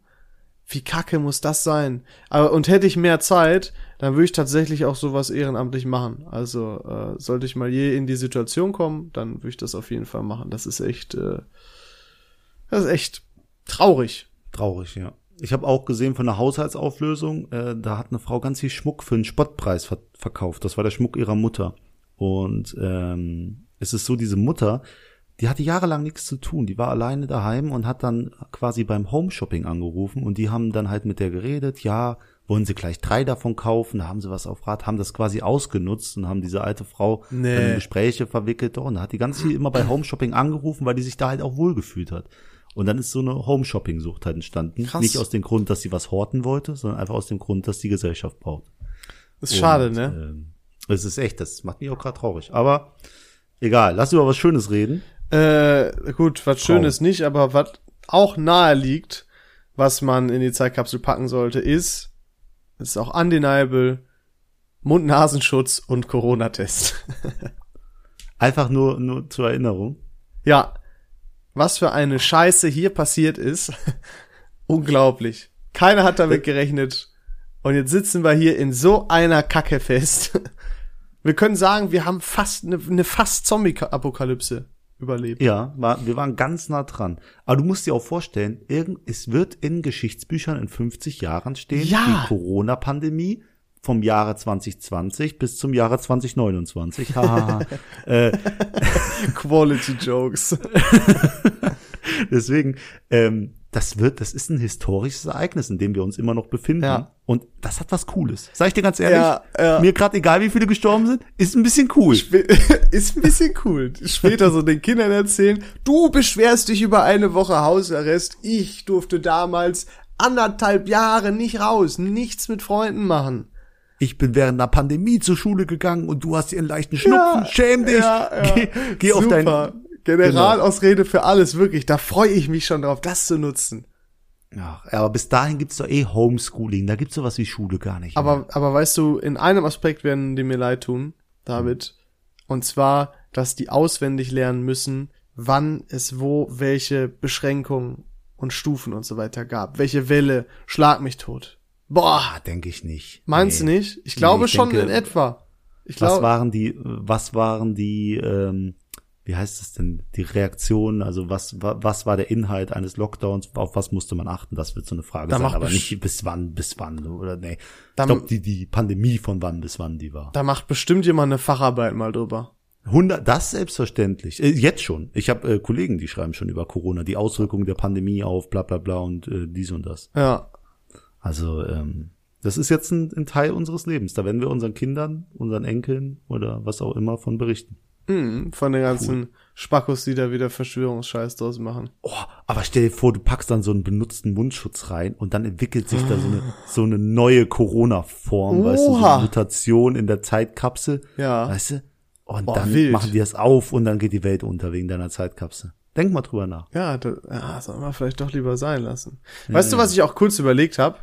Wie kacke muss das sein? Aber und hätte ich mehr Zeit, dann würde ich tatsächlich auch sowas ehrenamtlich machen. Also äh, sollte ich mal je in die Situation kommen, dann würde ich das auf jeden Fall machen. Das ist echt, äh, das ist echt traurig. Traurig, ja. Ich habe auch gesehen von der Haushaltsauflösung, äh, da hat eine Frau ganz viel Schmuck für einen Spottpreis ver verkauft. Das war der Schmuck ihrer Mutter. Und ähm, es ist so, diese Mutter, die hatte jahrelang nichts zu tun. Die war alleine daheim und hat dann quasi beim Home-Shopping angerufen und die haben dann halt mit der geredet, ja, wollen sie gleich drei davon kaufen, da haben sie was auf Rat, haben das quasi ausgenutzt und haben diese alte Frau Nee. in Gespräche verwickelt. Doch, und da hat die ganz viel immer bei Home-Shopping angerufen, weil die sich da halt auch wohlgefühlt hat. Und dann ist so eine Home-Shopping-Sucht halt entstanden. Krass. Nicht aus dem Grund, dass sie was horten wollte, sondern einfach aus dem Grund, dass die Gesellschaft braucht. Das ist schade, Und, ne? Ähm, es ist echt, das macht mich auch gerade traurig. Aber egal, lass über was Schönes reden. Äh, gut, was. Schönes nicht, aber was auch nahe liegt, was man in die Zeitkapsel packen sollte, ist, ist auch undeniable, Mund-Nasenschutz und Corona-Test. <laughs> Einfach nur, nur zur Erinnerung. ja, was für eine Scheiße hier passiert ist. <laughs> Unglaublich. Keiner hat damit gerechnet. Und jetzt sitzen wir hier in so einer Kacke fest. <laughs> Wir können sagen, wir haben fast eine, eine fast Zombie-Apokalypse. überlebt. Ja, war, wir waren ganz nah dran. Aber du musst dir auch vorstellen, irgend, es wird in Geschichtsbüchern in 50 Jahren stehen, Ja. die Corona-Pandemie vom Jahre 2020 bis zum Jahre 2029. Hahaha. <laughs> äh, Quality Jokes. <laughs> deswegen, ähm, das wird, das ist ein historisches Ereignis, in dem wir uns immer noch befinden. Ja. Und das hat was Cooles. Sag ich dir ganz ehrlich, Ja, ja. mir gerade egal, wie viele gestorben sind, ist ein bisschen cool. <laughs> Ist ein bisschen cool. Später so den Kindern erzählen, du beschwerst dich über eine Woche Hausarrest. Ich durfte damals anderthalb Jahre nicht raus, nichts mit Freunden machen. Ich bin während einer Pandemie zur Schule gegangen und du hast hier einen leichten Schnupfen. Ja, Schäm dich. ja, ja. Geh, geh auf dein. Generalausrede für alles, wirklich. Da freue ich mich schon drauf, das zu nutzen. Ja, aber bis dahin gibt's doch eh Homeschooling. Da gibt's sowas wie Schule gar nicht. Aber, aber weißt du, in einem Aspekt werden die mir leid tun, David. Und zwar, dass die auswendig lernen müssen, wann es wo welche Beschränkungen und Stufen und so weiter gab. Welche Welle, schlag mich tot. Boah, ah, denke ich nicht. meinst Nee. du nicht? Ich glaube ich schon denke, in etwa. Ich Was waren die, was waren die, ähm, wie heißt es denn, die Reaktionen, also was, wa- was war der Inhalt eines Lockdowns, auf was musste man achten? Das wird so eine Frage Da sein, aber nicht bis wann, bis wann, oder nee. Da- ich glaube, die, die Pandemie von wann bis wann die war. da macht bestimmt jemand eine Facharbeit mal drüber. 100, das selbstverständlich. Äh, jetzt schon. Ich habe äh, Kollegen, die schreiben schon über Corona, die Auswirkungen der Pandemie auf bla bla bla und äh, dies und das. Ja. Also ähm, das ist jetzt ein, ein Teil unseres Lebens. Da werden wir unseren Kindern, unseren Enkeln oder was auch immer von berichten. Mhm, von den ganzen Spackos, die da wieder Verschwörungsscheiß draus machen. Oh, aber stell dir vor, du packst dann so einen benutzten Mundschutz rein und dann entwickelt sich da so eine, <gasps> so eine neue Corona-Form, weißt du, so eine Mutation in der Zeitkapsel. Ja. Weißt du? Und Boah, dann wild. machen die das auf und dann geht die Welt unter wegen deiner Zeitkapsel. Denk mal drüber nach. Ja, da, ja, soll man vielleicht doch lieber sein lassen. Weißt du, was ich auch kurz überlegt habe?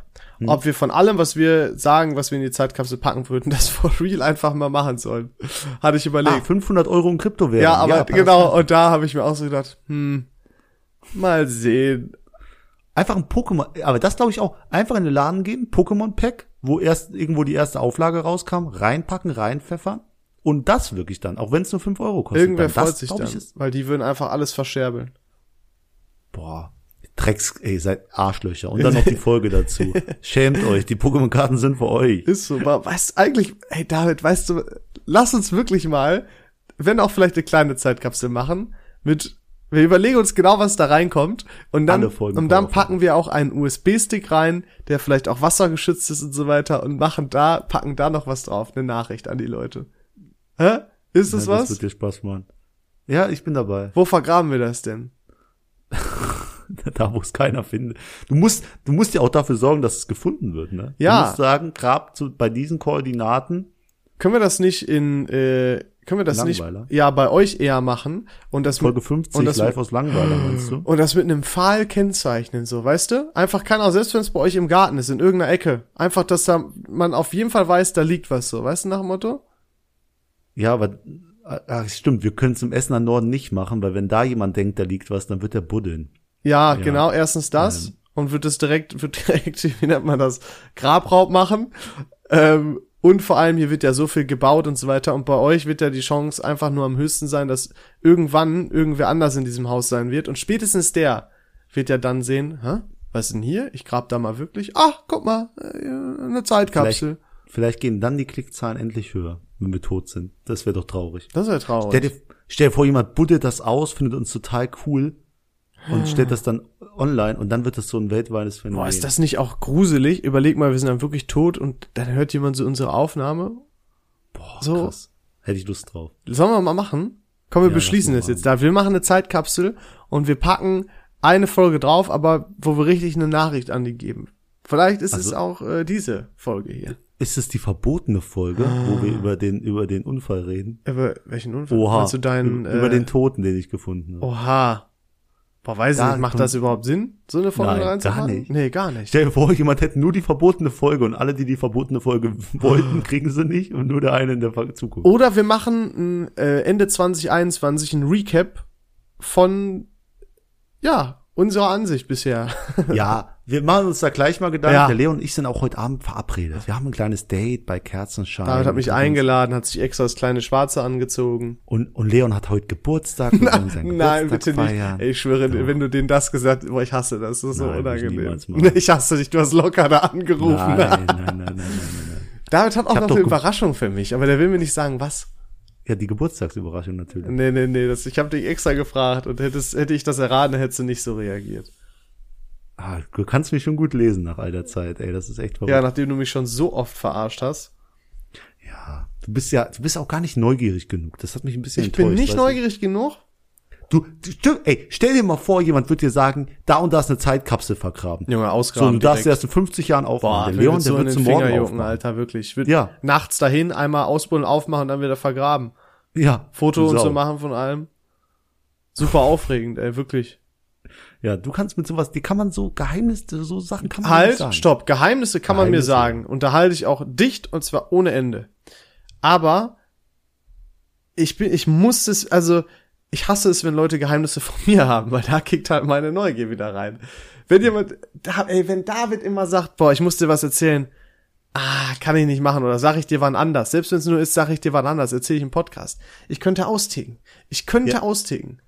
Ob wir von allem, was wir sagen, was wir in die Zeitkapsel packen würden, <laughs> das for real einfach mal machen sollen. Hatte ich Ah, überlegt. 500 Euro in Kryptowährung. ja, aber passt. genau, und da habe ich mir auch so gedacht, hm, mal sehen. Einfach ein Pokémon, aber das glaube ich auch, einfach in den Laden gehen, Pokémon-Pack, wo erst irgendwo die erste Auflage rauskam, reinpacken, reinpfeffern und das wirklich dann, auch wenn es nur 5 Euro kostet. Irgendwer dann, das, freut sich glaub dann, weil die würden einfach alles verscherbeln. boah, Drecks, ey, seid Arschlöcher. Und dann noch die Folge dazu. <laughs> Schämt euch, die Pokémon-Karten sind für euch. Ist so, aber weißt eigentlich, hey David, weißt du, lass uns wirklich mal, wenn auch vielleicht eine kleine Zeitkapsel machen, mit, wir überlegen uns genau, was da reinkommt und dann, und dann packen wir auch einen USB-Stick rein, der vielleicht auch wassergeschützt ist und so weiter und machen da, packen da noch was drauf, eine Nachricht an die Leute. Hä? Ist das Ja, was? Das wird dir Spaß machen. Ja, ich bin dabei. Wo vergraben wir das denn? <laughs> <laughs> da, wo es keiner findet. Du musst, du musst ja auch dafür sorgen, dass es gefunden wird, ne? Ja. Du musst sagen, grab zu, bei diesen Koordinaten, Können wir das nicht in, äh, können wir das Langweiler? nicht, ja, bei euch eher machen und das Folge mit, 50, und das live aus Langweiler, meinst du? Und das mit einem Pfahl kennzeichnen, so, weißt du? Einfach kann auch, selbst wenn es bei euch im Garten ist, in irgendeiner Ecke. Einfach, dass da man auf jeden Fall weiß, da liegt was so, weißt du, nach dem Motto? Ja, aber ach, stimmt, wir können es im Essener Norden nicht machen, weil wenn da jemand denkt, da liegt was, dann wird der buddeln. Ja, Ja. genau, erstens das. Und wird es direkt, wird <laughs> direkt, wie nennt man das, Grabraub machen. Ähm, und vor allem, hier wird ja so viel gebaut und so weiter. Und bei euch wird ja die Chance einfach nur am höchsten sein, dass irgendwann irgendwer anders in diesem Haus sein wird. Und spätestens der wird ja dann sehen, hä? Was ist denn hier? Ich grab da mal wirklich. Ach, guck mal, äh, eine Zeitkapsel. Vielleicht gehen dann die Klickzahlen endlich höher, wenn wir tot sind. Das wäre doch traurig. Das ja traurig. Stell dir, stell dir vor, jemand buddelt das aus, findet uns total cool und stellt das dann online und dann wird das so ein weltweites Phänomen. Boah, ist das nicht auch gruselig? Überleg mal, wir sind dann wirklich tot und dann hört jemand so unsere Aufnahme. Boah, so- krass. Hätte ich Lust drauf. Sollen wir mal machen? Komm, wir Ja, beschließen das jetzt da. Wir machen eine Zeitkapsel und wir packen eine Folge drauf, aber wo wir richtig eine Nachricht an die geben. Vielleicht ist es Also- auch äh, diese Folge hier. Ist es die verbotene Folge, wo wir über den, über den Unfall reden? Über welchen Unfall? Oha. Meinst du deinen, über äh, den Toten, den ich gefunden habe. Oha. Boah, weiß ich Da nicht, macht das überhaupt Sinn, so eine Folge Nein, gar nicht. Nee, gar nicht. Stell dir vor, jemand hätte nur die verbotene Folge und alle, die die verbotene Folge <laughs> wollten, <gasps> kriegen sie nicht und nur der eine in der Zukunft. Oder wir machen äh, Ende 2021 ein Recap von, ja, unserer Ansicht bisher. <laughs> Ja, wir machen uns da gleich mal Gedanken. Ja. Der Leon und ich sind auch heute Abend verabredet. Wir haben ein kleines Date bei Kerzenschein. David hat mich eingeladen, hat sich extra das kleine Schwarze angezogen. Und, und Leon hat heute Geburtstag. <laughs> Seinen Nein, Geburtstag bitte nicht. feiern. Ey, ich schwöre, wenn du denen das gesagt boah, ich hasse das, das ist so Nein, ich unangenehm. machen. <laughs> Ich hasse dich, du hast locker da angerufen. Nein, nein, nein, nein, nein, nein, nein. David hat auch noch doch eine Überraschung für mich, aber der will mir nicht sagen, was. Ja, die Geburtstagsüberraschung natürlich. Nee, nee, nee, das, ich habe dich extra gefragt und hättest, hätte ich das erraten, hättest du nicht so reagiert. Ah, du kannst mich schon gut lesen nach all der Zeit, ey, das ist echt verrückt. Ja, nachdem du mich schon so oft verarscht hast. Ja, du bist ja, du bist auch gar nicht neugierig genug. Das hat mich ein bisschen Ich bin enttäuscht. nicht weißt du? neugierig genug. Du, ey, stell dir mal vor, jemand wird dir sagen, da und da ist eine Zeitkapsel vergraben. Junge, So, ausgraben du darfst direkt. erst in 50 Jahren Boah, aufmachen. mir der Leon, der so wird zum Morgen Finger aufmachen. Alter, wirklich. Ich würd Ja. nachts dahin, einmal ausbuddeln, aufmachen und dann wieder vergraben. Ja. Foto und so machen von allem. Super aufregend, ey, wirklich. Ja, du kannst mit sowas, die kann man so Geheimnisse, so Sachen kann man Halt, sagen. stopp. Geheimnisse kann man mir Geheimnisse. sagen. Und da halte ich auch dicht und zwar ohne Ende. Aber ich bin, ich muss es, also ich hasse es, wenn Leute Geheimnisse von <laughs> mir haben, weil da kickt halt meine Neugier wieder rein. Wenn jemand, da, ey, wenn David immer sagt, boah, ich muss dir was erzählen, ah, kann ich nicht machen oder sag ich dir wann anders. Selbst wenn es nur ist, sag ich dir wann anders, erzähle ich im Podcast. Ich könnte austicken. Ich könnte Ja. austicken.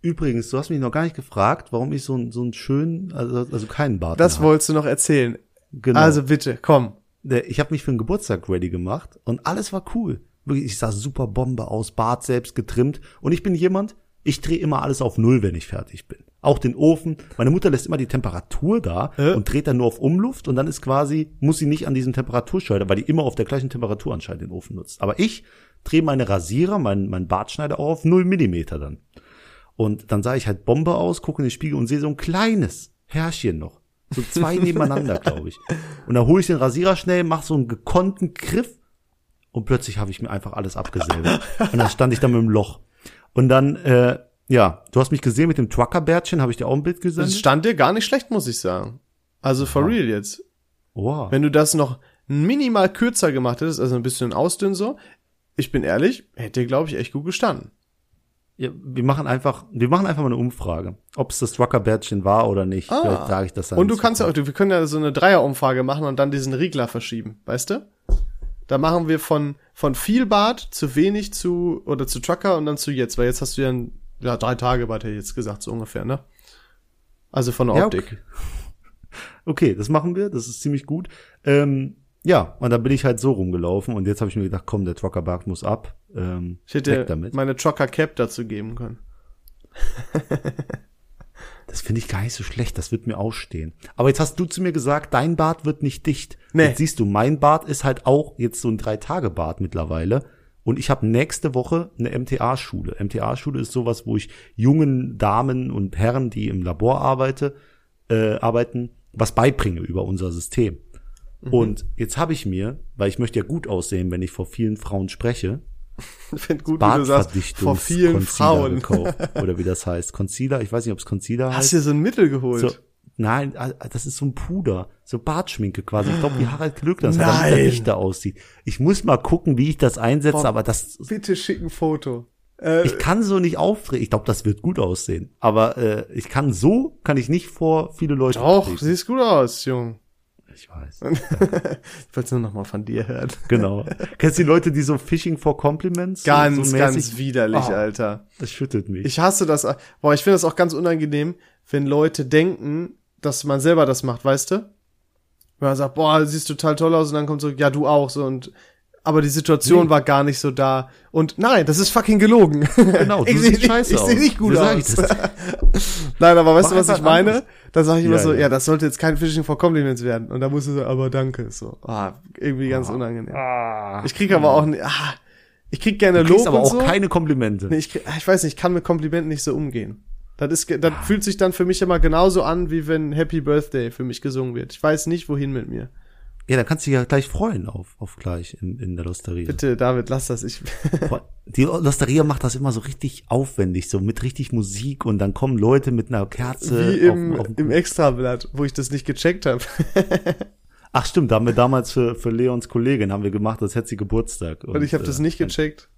Übrigens, du hast mich noch gar nicht gefragt, warum ich so, einen- so einen schönen, also, also keinen Bart Das habe. wolltest du noch erzählen. Genau. Also bitte, komm. Ich habe mich für den Geburtstag ready gemacht und alles war cool. Wirklich, ich sah super Bombe aus, Bart selbst getrimmt und ich bin jemand, ich drehe immer alles auf Null, wenn ich fertig bin. Auch den Ofen. Meine Mutter lässt immer die Temperatur da Äh? und dreht dann nur auf Umluft und dann ist quasi, muss sie nicht an diesem Temperaturschalter, weil die immer auf der gleichen Temperatur anscheinend den Ofen nutzt. Aber ich drehe meine Rasierer, meinen mein Bartschneider auch auf null Millimeter dann. Und dann sah ich halt Bombe aus, gucke in den Spiegel und sehe so ein kleines Härchen noch. So zwei <laughs> nebeneinander, glaube ich. Und dann hole ich den Rasierer schnell, mach so einen gekonnten Griff und plötzlich habe ich mir einfach alles abgesäbelt. Und dann stand ich da mit dem Loch. Und dann, äh, ja, du hast mich gesehen mit dem Trucker-Bärtchen, habe ich dir auch ein Bild Das gesendet? stand dir gar nicht schlecht, muss ich sagen. Also for real jetzt. Wow. Wenn du das noch minimal kürzer gemacht hättest, also ein bisschen ausdünn so, ich bin ehrlich, hätte dir, glaube ich, echt gut gestanden. Ja, wir machen einfach, wir machen einfach mal eine Umfrage, ob es das Trucker-Bärtchen war oder nicht. Vielleicht sage ich das dann. Ah. Und du kannst ja auch, wir können ja so eine Dreierumfrage machen und dann diesen Riegler verschieben, weißt du? Da machen wir von, von viel Bart zu wenig zu, oder zu Trucker und dann zu jetzt, weil jetzt hast du ja, ein, ja drei Tage Bart, hätte ich jetzt gesagt, so ungefähr, ne? Also von der Ja, Optik. okay. okay, das machen wir, das ist ziemlich gut. Ähm, ja, und dann bin ich halt so rumgelaufen und jetzt habe ich mir gedacht, komm, der Trucker-Bart muss ab. Ähm, Ich hätte damit. meine Trucker Cap dazu geben können. <laughs> Das finde ich gar nicht so schlecht, das wird mir ausstehen. Aber jetzt hast du zu mir gesagt, dein Bart wird nicht dicht. Nee. Jetzt siehst du, mein Bart ist halt auch jetzt so ein Drei-Tage-Bart mittlerweile. Und ich habe nächste Woche eine MTA-Schule. MTA-Schule ist sowas, wo ich jungen Damen und Herren, die im Labor arbeite, äh, arbeiten, was beibringe über unser System. Mhm. Und jetzt habe ich mir, weil ich möchte ja gut aussehen, wenn ich vor vielen Frauen spreche, <laughs> Ich finde gut, wie du sagst, vor vielen Bartverdichtungs-Concealer Frauen. gekauft. <laughs> Oder wie das heißt. Concealer, ich weiß nicht, ob es Concealer heißt. Hast dir so ein Mittel geholt? So, nein, ah, das ist so ein Puder, so Bartschminke quasi. Ich glaube, wie Harald Glöckner das hat, damit der dichter aussieht. Ich muss mal gucken, wie ich das einsetze, Boah. aber das, Bitte schick ein Foto. Äh, ich kann so nicht auftreten. Ich glaube, das wird gut aussehen. Aber äh, ich kann so, kann ich nicht vor viele Leute doch, siehst gut aus, Jung. Ich weiß. <laughs> Ich wollte nur noch mal von dir hören. Genau. <laughs> Kennst du die Leute, die so Fishing for Compliments? Ganz, so, ganz widerlich, Oh. Alter. Das schüttelt mich. Ich hasse das. Boah, ich finde das auch ganz unangenehm, wenn Leute denken, dass man selber das macht, weißt du? Wenn man sagt, boah, du siehst total toll aus und dann kommt so, ja, du auch, so und aber die Situation Nee. war gar nicht so da. Und nein, das ist fucking gelogen. Genau, du <laughs> ich siehst seh- scheiße ich aus. seh nicht gut sag aus. Nein, aber weißt Mach du, was ich meine? anders. Da sage ich immer Ja, so, ja. ja. das sollte jetzt kein Fishing for Compliments werden. Und da musst du so, aber danke, so. Ah, irgendwie ganz unangenehm. Ah. Ich krieg aber auch, ah, ich krieg gerne Du Lob aber und auch so. keine Komplimente. Nee, ich, krieg- ich weiß nicht, ich kann mit Komplimenten nicht so umgehen. Das ist, das fühlt sich dann für mich immer genauso an, wie wenn Happy Birthday für mich gesungen wird. Ich weiß nicht, wohin mit mir. Ja, dann kannst du dich ja gleich freuen auf, auf gleich in, in der Losteria. Bitte, David, lass das. Ich, <laughs> Die Losteria macht das immer so richtig aufwendig, so mit richtig Musik und dann kommen Leute mit einer Kerze wie im, auf, auf im Extrablatt, wo ich das nicht gecheckt habe. <laughs> Ach stimmt, da haben wir damals für, für Leons Kollegin haben wir gemacht, als hätte sie Geburtstag. Und ich habe das äh, nicht gecheckt.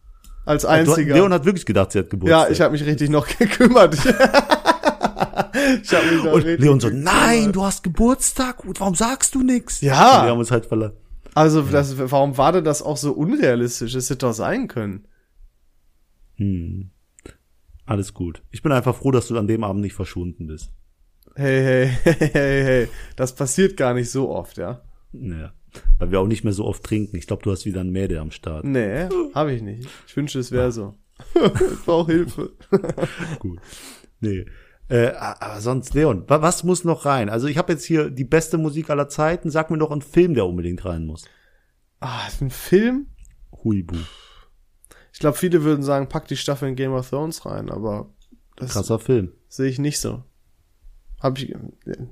Als einziger. Leon hat wirklich gedacht, sie hat Geburtstag. ja, ich habe mich richtig noch <laughs> gekümmert. ich hab mich da Und Leon so, nein, du hast Geburtstag, warum sagst du nix? Ja. Und wir haben uns halt verlassen. Also, das, warum war denn das auch so unrealistisch? Das hätte doch sein können. Hm. Alles gut. Ich bin einfach froh, dass du an dem Abend nicht verschwunden bist. Hey, hey, <laughs> hey, hey, hey. Das passiert gar nicht so oft, ja? Ja. Weil wir auch nicht mehr so oft trinken. Ich glaube, du hast wieder ein Mädel am Start. Nee, habe ich nicht. Ich wünsche, es wäre so. <laughs> ich brauche Hilfe. <laughs> Gut. Nee. Äh, aber sonst, Leon, wa- was muss noch rein? Also ich habe jetzt hier die beste Musik aller Zeiten. Sag mir doch einen Film, der unbedingt rein muss. Ah, ist ein Film? Huibu. Ich glaube, viele würden sagen, pack die Staffel in Game of Thrones rein, aber das Krasser Film. sehe ich nicht so. Hab ich,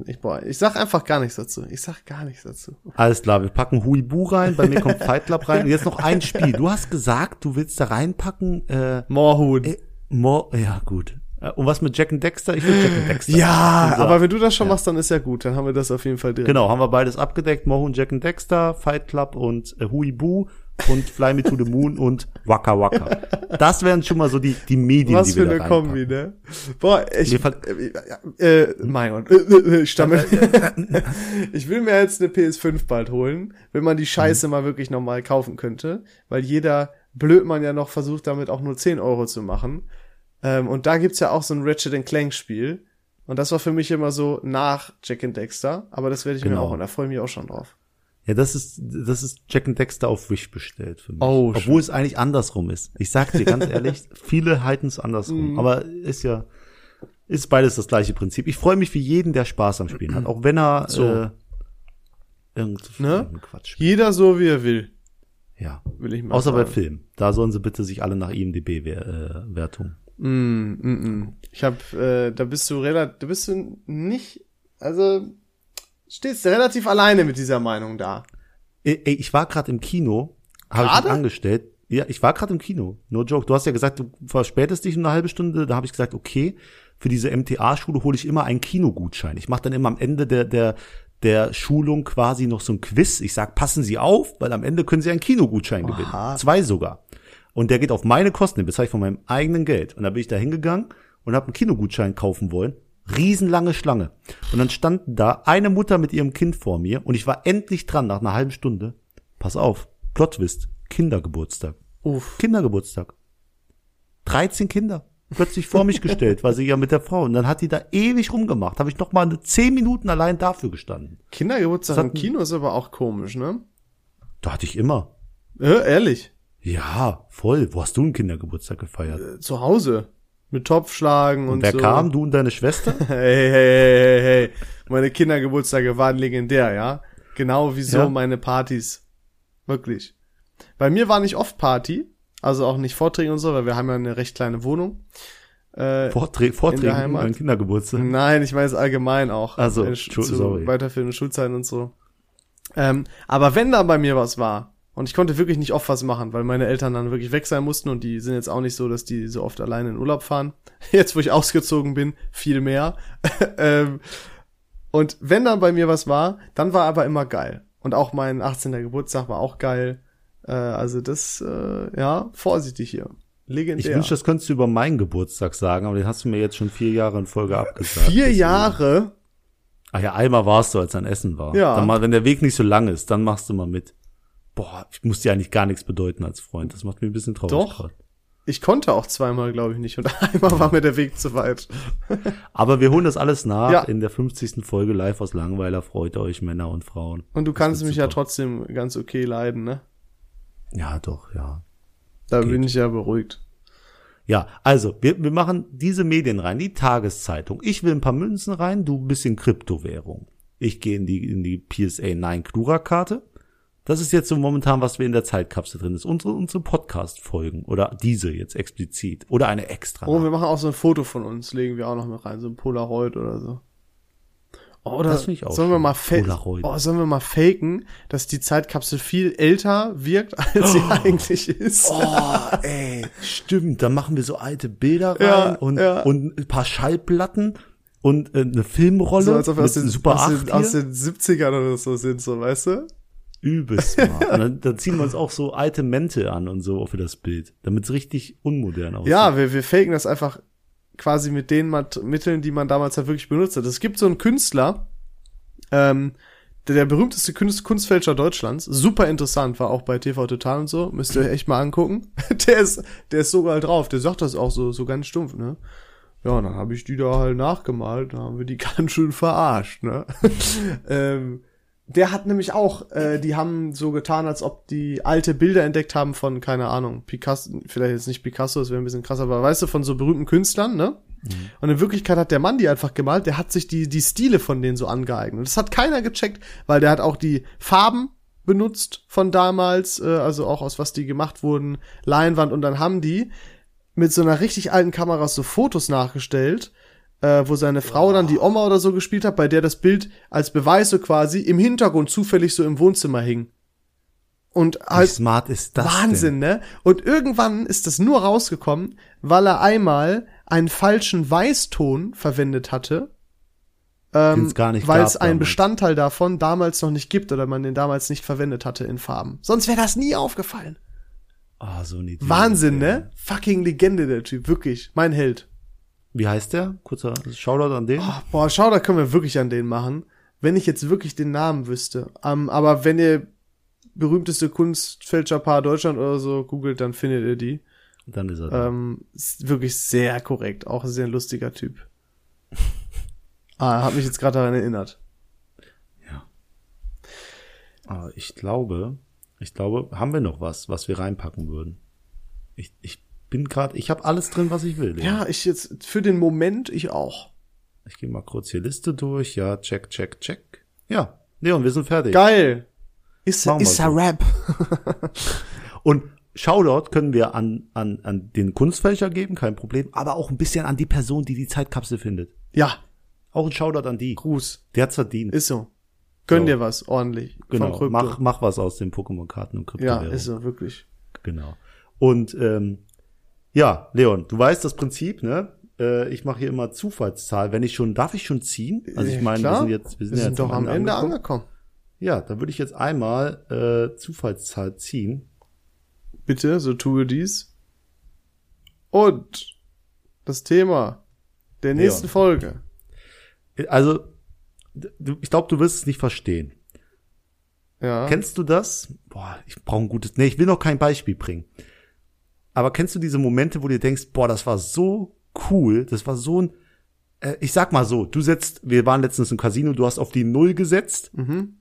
ich, boah, ich sag einfach gar nichts dazu. Ich sag gar nichts dazu. Alles klar, wir packen Huibu rein, bei mir kommt <laughs> Fight Club rein. Und jetzt noch ein Spiel. Du hast gesagt, du willst da reinpacken, äh, Moorhuhn. äh Mo ja gut. Äh, Und was mit Jack and Dexter? Ich will Jack and Dexter. Ja, aber wenn du das schon machst, dann ist ja gut. Dann haben wir das auf jeden Fall drin. Genau, haben wir beides abgedeckt. Mohun, Jack and Dexter, Fight Club und äh, Huibu und Fly Me to the Moon und Waka Waka. <laughs> Das wären schon mal so die, die Medien, Was die für wir eine da Kombi, reinpacken. ne? Boah, ich, ver- äh, äh, mein Gott, äh, äh, ich stammel. <laughs> ich will mir jetzt eine PS5 bald holen, wenn man die Scheiße mal wirklich nochmal kaufen könnte, weil jeder Blödmann ja noch versucht, damit auch nur 10 Euro zu machen. Ähm, und da gibt's ja auch so ein Ratchet Clank Spiel. Und das war für mich immer so nach Jack and Dexter, aber das werde ich mir Genau. auch und da freue ich mich auch schon drauf. Ja, das ist, das ist Jack and Dexter auf Wish bestellt für mich. Oh, Obwohl es eigentlich andersrum ist. Ich sag dir ganz <laughs> ehrlich, viele halten es andersrum. Aber ist ja, ist beides das gleiche Prinzip. Ich freue mich für jeden, der Spaß am Spielen hat. Auch wenn er, <clears throat> So. äh, irgend, Ne? Quatsch spielt. Jeder so wie er will, Ja. will ich mal Außer bei sagen. Film. Da sollen sie bitte sich alle nach IMDB-Wertung. Mm, mm, mm. Ich hab, äh, da bist du relativ, da bist du nicht, also stehst du relativ alleine mit dieser Meinung da. Ey, ey, ich war gerade im Kino, habe ich angestellt. Ja, ich war gerade im Kino. No joke. Du hast ja gesagt, du verspätest dich eine halbe Stunde. Da habe ich gesagt, okay, für diese MTA-Schule hole ich immer einen Kinogutschein. Ich mache dann immer am Ende der, der, der Schulung quasi noch so ein Quiz. Ich sag, passen Sie auf, weil am Ende können Sie einen Kinogutschein gewinnen. Aha. Zwei sogar. Und der geht auf meine Kosten, den bezahle ich von meinem eigenen Geld. Und da bin ich da hingegangen und habe einen Kinogutschein kaufen wollen. Riesenlange Schlange. Und dann stand da eine Mutter mit ihrem Kind vor mir und ich war endlich dran nach einer halben Stunde. Pass auf, Plotwist, Kindergeburtstag. Uff. Kindergeburtstag. 13 Kinder plötzlich vor mich gestellt, weil sie ja mit der Frau. Und dann hat die da ewig rumgemacht. Habe ich noch mal eine 10 Minuten allein dafür gestanden. Kindergeburtstag im Kino ist aber auch komisch, ne? Da hatte ich immer. Äh, ehrlich. Ja, voll. Wo hast du einen Kindergeburtstag gefeiert? Äh, Zu Hause. Mit Topfschlagen und, Und wer so. kam? Du und deine Schwester? <laughs> Hey, hey, hey, hey, hey. Meine Kindergeburtstage waren legendär, ja? Genau wie so Ja. meine Partys. Wirklich. Bei mir war nicht oft Party, also auch nicht Vorträge und so, weil wir haben ja eine recht kleine Wohnung. Äh, Vorträ Vorträge an Kindergeburtstag. Nein, ich meine es allgemein auch. Also, Äh, sorry. weiterführende Schulzeiten und so. Ähm, aber wenn da bei mir was war, und ich konnte wirklich nicht oft was machen, weil meine Eltern dann wirklich weg sein mussten und die sind jetzt auch nicht so, dass die so oft alleine in Urlaub fahren. <laughs> Jetzt, wo ich ausgezogen bin, viel mehr. <laughs> ähm, und wenn dann bei mir was war, dann war aber immer geil. Und auch mein 18. Geburtstag war auch geil. Äh, also das, äh, ja, vorsichtig hier. Legendär. Ich wünschte, das könntest du über meinen Geburtstag sagen, aber den hast du mir jetzt schon vier Jahre in Folge abgesagt. Vier Deswegen- Jahre? Ach ja, einmal warst du, als ein Essen war. Ja. Dann mal, wenn der Weg nicht so lang ist, dann machst du mal mit. Boah, ich muss dir eigentlich gar nichts bedeuten als Freund. Das macht mich ein bisschen traurig. Doch. grad. Ich konnte auch zweimal, glaube ich, nicht. Und <laughs> einmal war mir der Weg zu weit. <laughs> Aber wir holen das alles nach Ja. in der 50. Folge live aus Langweiler. Freut euch, Männer und Frauen. Und du kannst mich ja super. trotzdem ganz okay leiden, ne? Ja, doch, ja. Da Geht. bin ich ja beruhigt. Ja, also, wir, wir machen diese Medien rein, die Tageszeitung. Ich will ein paar Münzen rein, du ein bisschen Kryptowährung. Ich gehe in die, in die PSA 9 Klura-Karte. Das ist jetzt so momentan, was wir in der Zeitkapsel drin ist. Unsere, unsere Podcast-Folgen. Oder diese jetzt explizit. Oder eine extra. Oh, wir machen auch so ein Foto von uns, legen wir auch noch mit rein, so ein Polaroid oder so. Oh, oder Das ich auch sollen wir mal Polaroid. Oh, sollen wir mal faken, dass die Zeitkapsel viel älter wirkt, <laughs> als sie eigentlich ist? Oh, ey, stimmt. Da machen wir so alte Bilder rein Ja, und, ja. und ein paar Schallplatten und äh, eine Filmrolle so als ob wir aus den, Super aus, 8 den, aus den 70ern oder so sind, so, weißt du? Übelst smart. Und dann, dann ziehen wir uns auch so alte Mäntel an und so für das Bild, damit es richtig unmodern aussieht. Ja, wir, wir faken das einfach quasi mit den Mitteln, die man damals halt wirklich benutzt hat. Es gibt so einen Künstler, ähm, der, der berühmteste Kunst, Kunstfälscher Deutschlands, super interessant, war auch bei TV Total und so, müsst ihr euch echt mal angucken. <laughs> der ist, der ist sogar drauf, der sagt das auch so, so ganz stumpf, ne? Ja, dann habe ich die da halt nachgemalt, da haben wir die <laughs> ganz schön verarscht, ne? <laughs> ähm, der hat nämlich auch, äh, die haben so getan, als ob die alte Bilder entdeckt haben von, keine Ahnung, Picasso, vielleicht jetzt nicht Picasso, das wäre ein bisschen krasser, aber weißt du, von so berühmten Künstlern, ne? Mhm. Und in Wirklichkeit hat der Mann die einfach gemalt, der hat sich die, die Stile von denen so angeeignet. Das hat keiner gecheckt, weil der hat auch die Farben benutzt von damals, äh, also auch aus was die gemacht wurden, Leinwand, und dann haben die mit so einer richtig alten Kamera so Fotos nachgestellt, äh, wo seine Frau wow. dann die Oma oder so gespielt hat, bei der das Bild als Beweis so quasi im Hintergrund zufällig so im Wohnzimmer hing. Und halt Wie smart ist das Wahnsinn, denn? ne? Und irgendwann ist das nur rausgekommen, weil er einmal einen falschen Weißton verwendet hatte. Ähm, weil es einen Bestandteil davon damals noch nicht gibt oder man den damals nicht verwendet hatte in Farben. Sonst wäre das nie aufgefallen. Ah, oh, so ein Idiot. Wahnsinn, ne? Fucking Legende, der Typ. Wirklich. Mein Held. Wie heißt der? Kurzer Shoutout an den. Oh, boah, Shoutout können wir wirklich an den machen. Wenn ich jetzt wirklich den Namen wüsste. Um, ähm, aber wenn ihr berühmteste Kunstfälscherpaar Deutschland oder so googelt, dann findet ihr die. Dann ist er da. Ähm, ist wirklich sehr korrekt. Auch sehr lustiger Typ. <laughs> ah, hat mich jetzt gerade daran erinnert. Ja. Aber ich glaube, ich glaube, haben wir noch was, was wir reinpacken würden? Ich, ich bin gerade, ich habe alles drin, was ich will. Ja. ja, ich jetzt für den Moment ich auch. Ich gehe mal kurz hier Liste durch. Ja, check, check, check. Ja, Leon, wir sind fertig. Geil. Ist, ist so. Rap. <laughs> Und Shoutout können wir an, an, an den Kunstfälscher geben, kein Problem, aber auch ein bisschen an die Person, die die Zeitkapsel findet. Ja. Auch ein Shoutout an die. Gruß. Der hat's verdient. Ist so. Gönn so. dir was, ordentlich. Genau. Mach, mach was aus den Pokémon-Karten und Krypto. Ja, ist so, wirklich. Genau. Und ähm, ja, Leon, du weißt das Prinzip, ne? Äh, ich mache hier immer Zufallszahl. Wenn ich schon, darf ich schon ziehen? Also ich meine, wir sind jetzt, wir sind, wir sind ja doch am Ende angekommen. angekommen. Ja, dann würde ich jetzt einmal äh, Zufallszahl ziehen. Bitte, so tue dies. Und das Thema der nächsten Leon. Folge. Also, ich glaube, du wirst es nicht verstehen. Ja. Kennst du das? Boah, ich brauche ein gutes. Nee, ich will noch kein Beispiel bringen. Aber kennst du diese Momente, wo du denkst, boah, das war so cool, das war so ein, äh, ich sag mal so, du setzt, wir waren letztens im Casino, du hast auf die Null gesetzt mhm.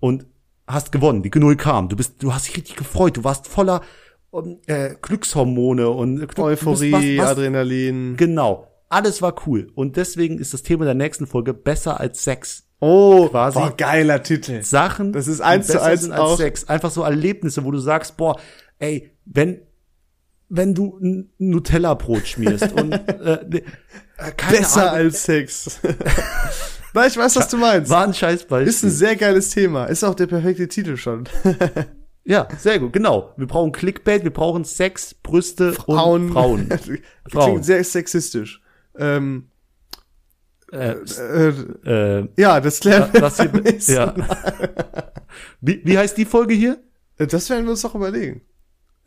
und hast gewonnen, die Null kam, du bist, du hast dich richtig gefreut, du warst voller um, äh, Glückshormone und Glück, Euphorie, was, was, Adrenalin. Genau, alles war cool und deswegen ist das Thema der nächsten Folge besser als Sex. Oh, quasi boah, geiler Titel. Sachen, das ist eins zu eins als Sex, einfach so Erlebnisse, wo du sagst, boah, ey, wenn wenn du ein Nutella-Brot schmierst und <laughs> äh, ne, äh, besser Ahnung. als Sex. <laughs> Nein, ich weiß, was du meinst. War ein Scheißbeispiel. Ist ein sehr geiles Thema. Ist auch der perfekte Titel schon. <laughs> ja, sehr gut, genau. Wir brauchen Clickbait, wir brauchen Sex, Brüste Frauen. und Frauen. Frauen. Klingt sehr sexistisch. Ähm, äh, äh, äh, ja, das klären wir das hier, ja. wie, wie heißt die Folge hier? Das werden wir uns doch überlegen.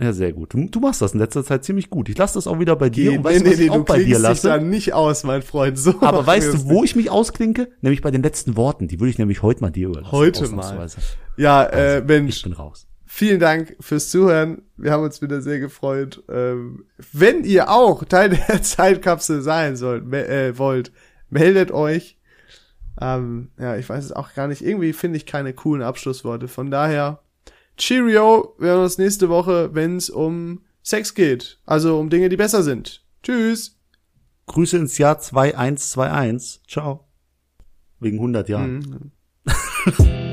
Ja, sehr gut. Du, du, machst das in letzter Zeit ziemlich gut. Ich lasse das auch wieder bei dir. Nee, und weißt nee, du, nee, ich auch bei dir lasse? Dich da nicht aus, mein Freund. So Aber weißt du, wo ich mich ausklinke? Nämlich bei den letzten Worten. Die würde ich nämlich heute mal dir überlassen. Heute mal. Ja, äh, also, äh, Mensch. Ich bin raus. Vielen Dank fürs Zuhören. Wir haben uns wieder sehr gefreut. Ähm, wenn ihr auch Teil <laughs> der Zeitkapsel sein sollt, me äh, wollt, meldet euch. Ähm, ja, ich weiß es auch gar nicht. Irgendwie finde ich keine coolen Abschlussworte. Von daher Cheerio, wir hören uns nächste Woche, wenn es um Sex geht. Also um Dinge, die besser sind. Tschüss. Grüße ins Jahr 2121. Ciao. Wegen 100 Jahren. Mhm. <laughs>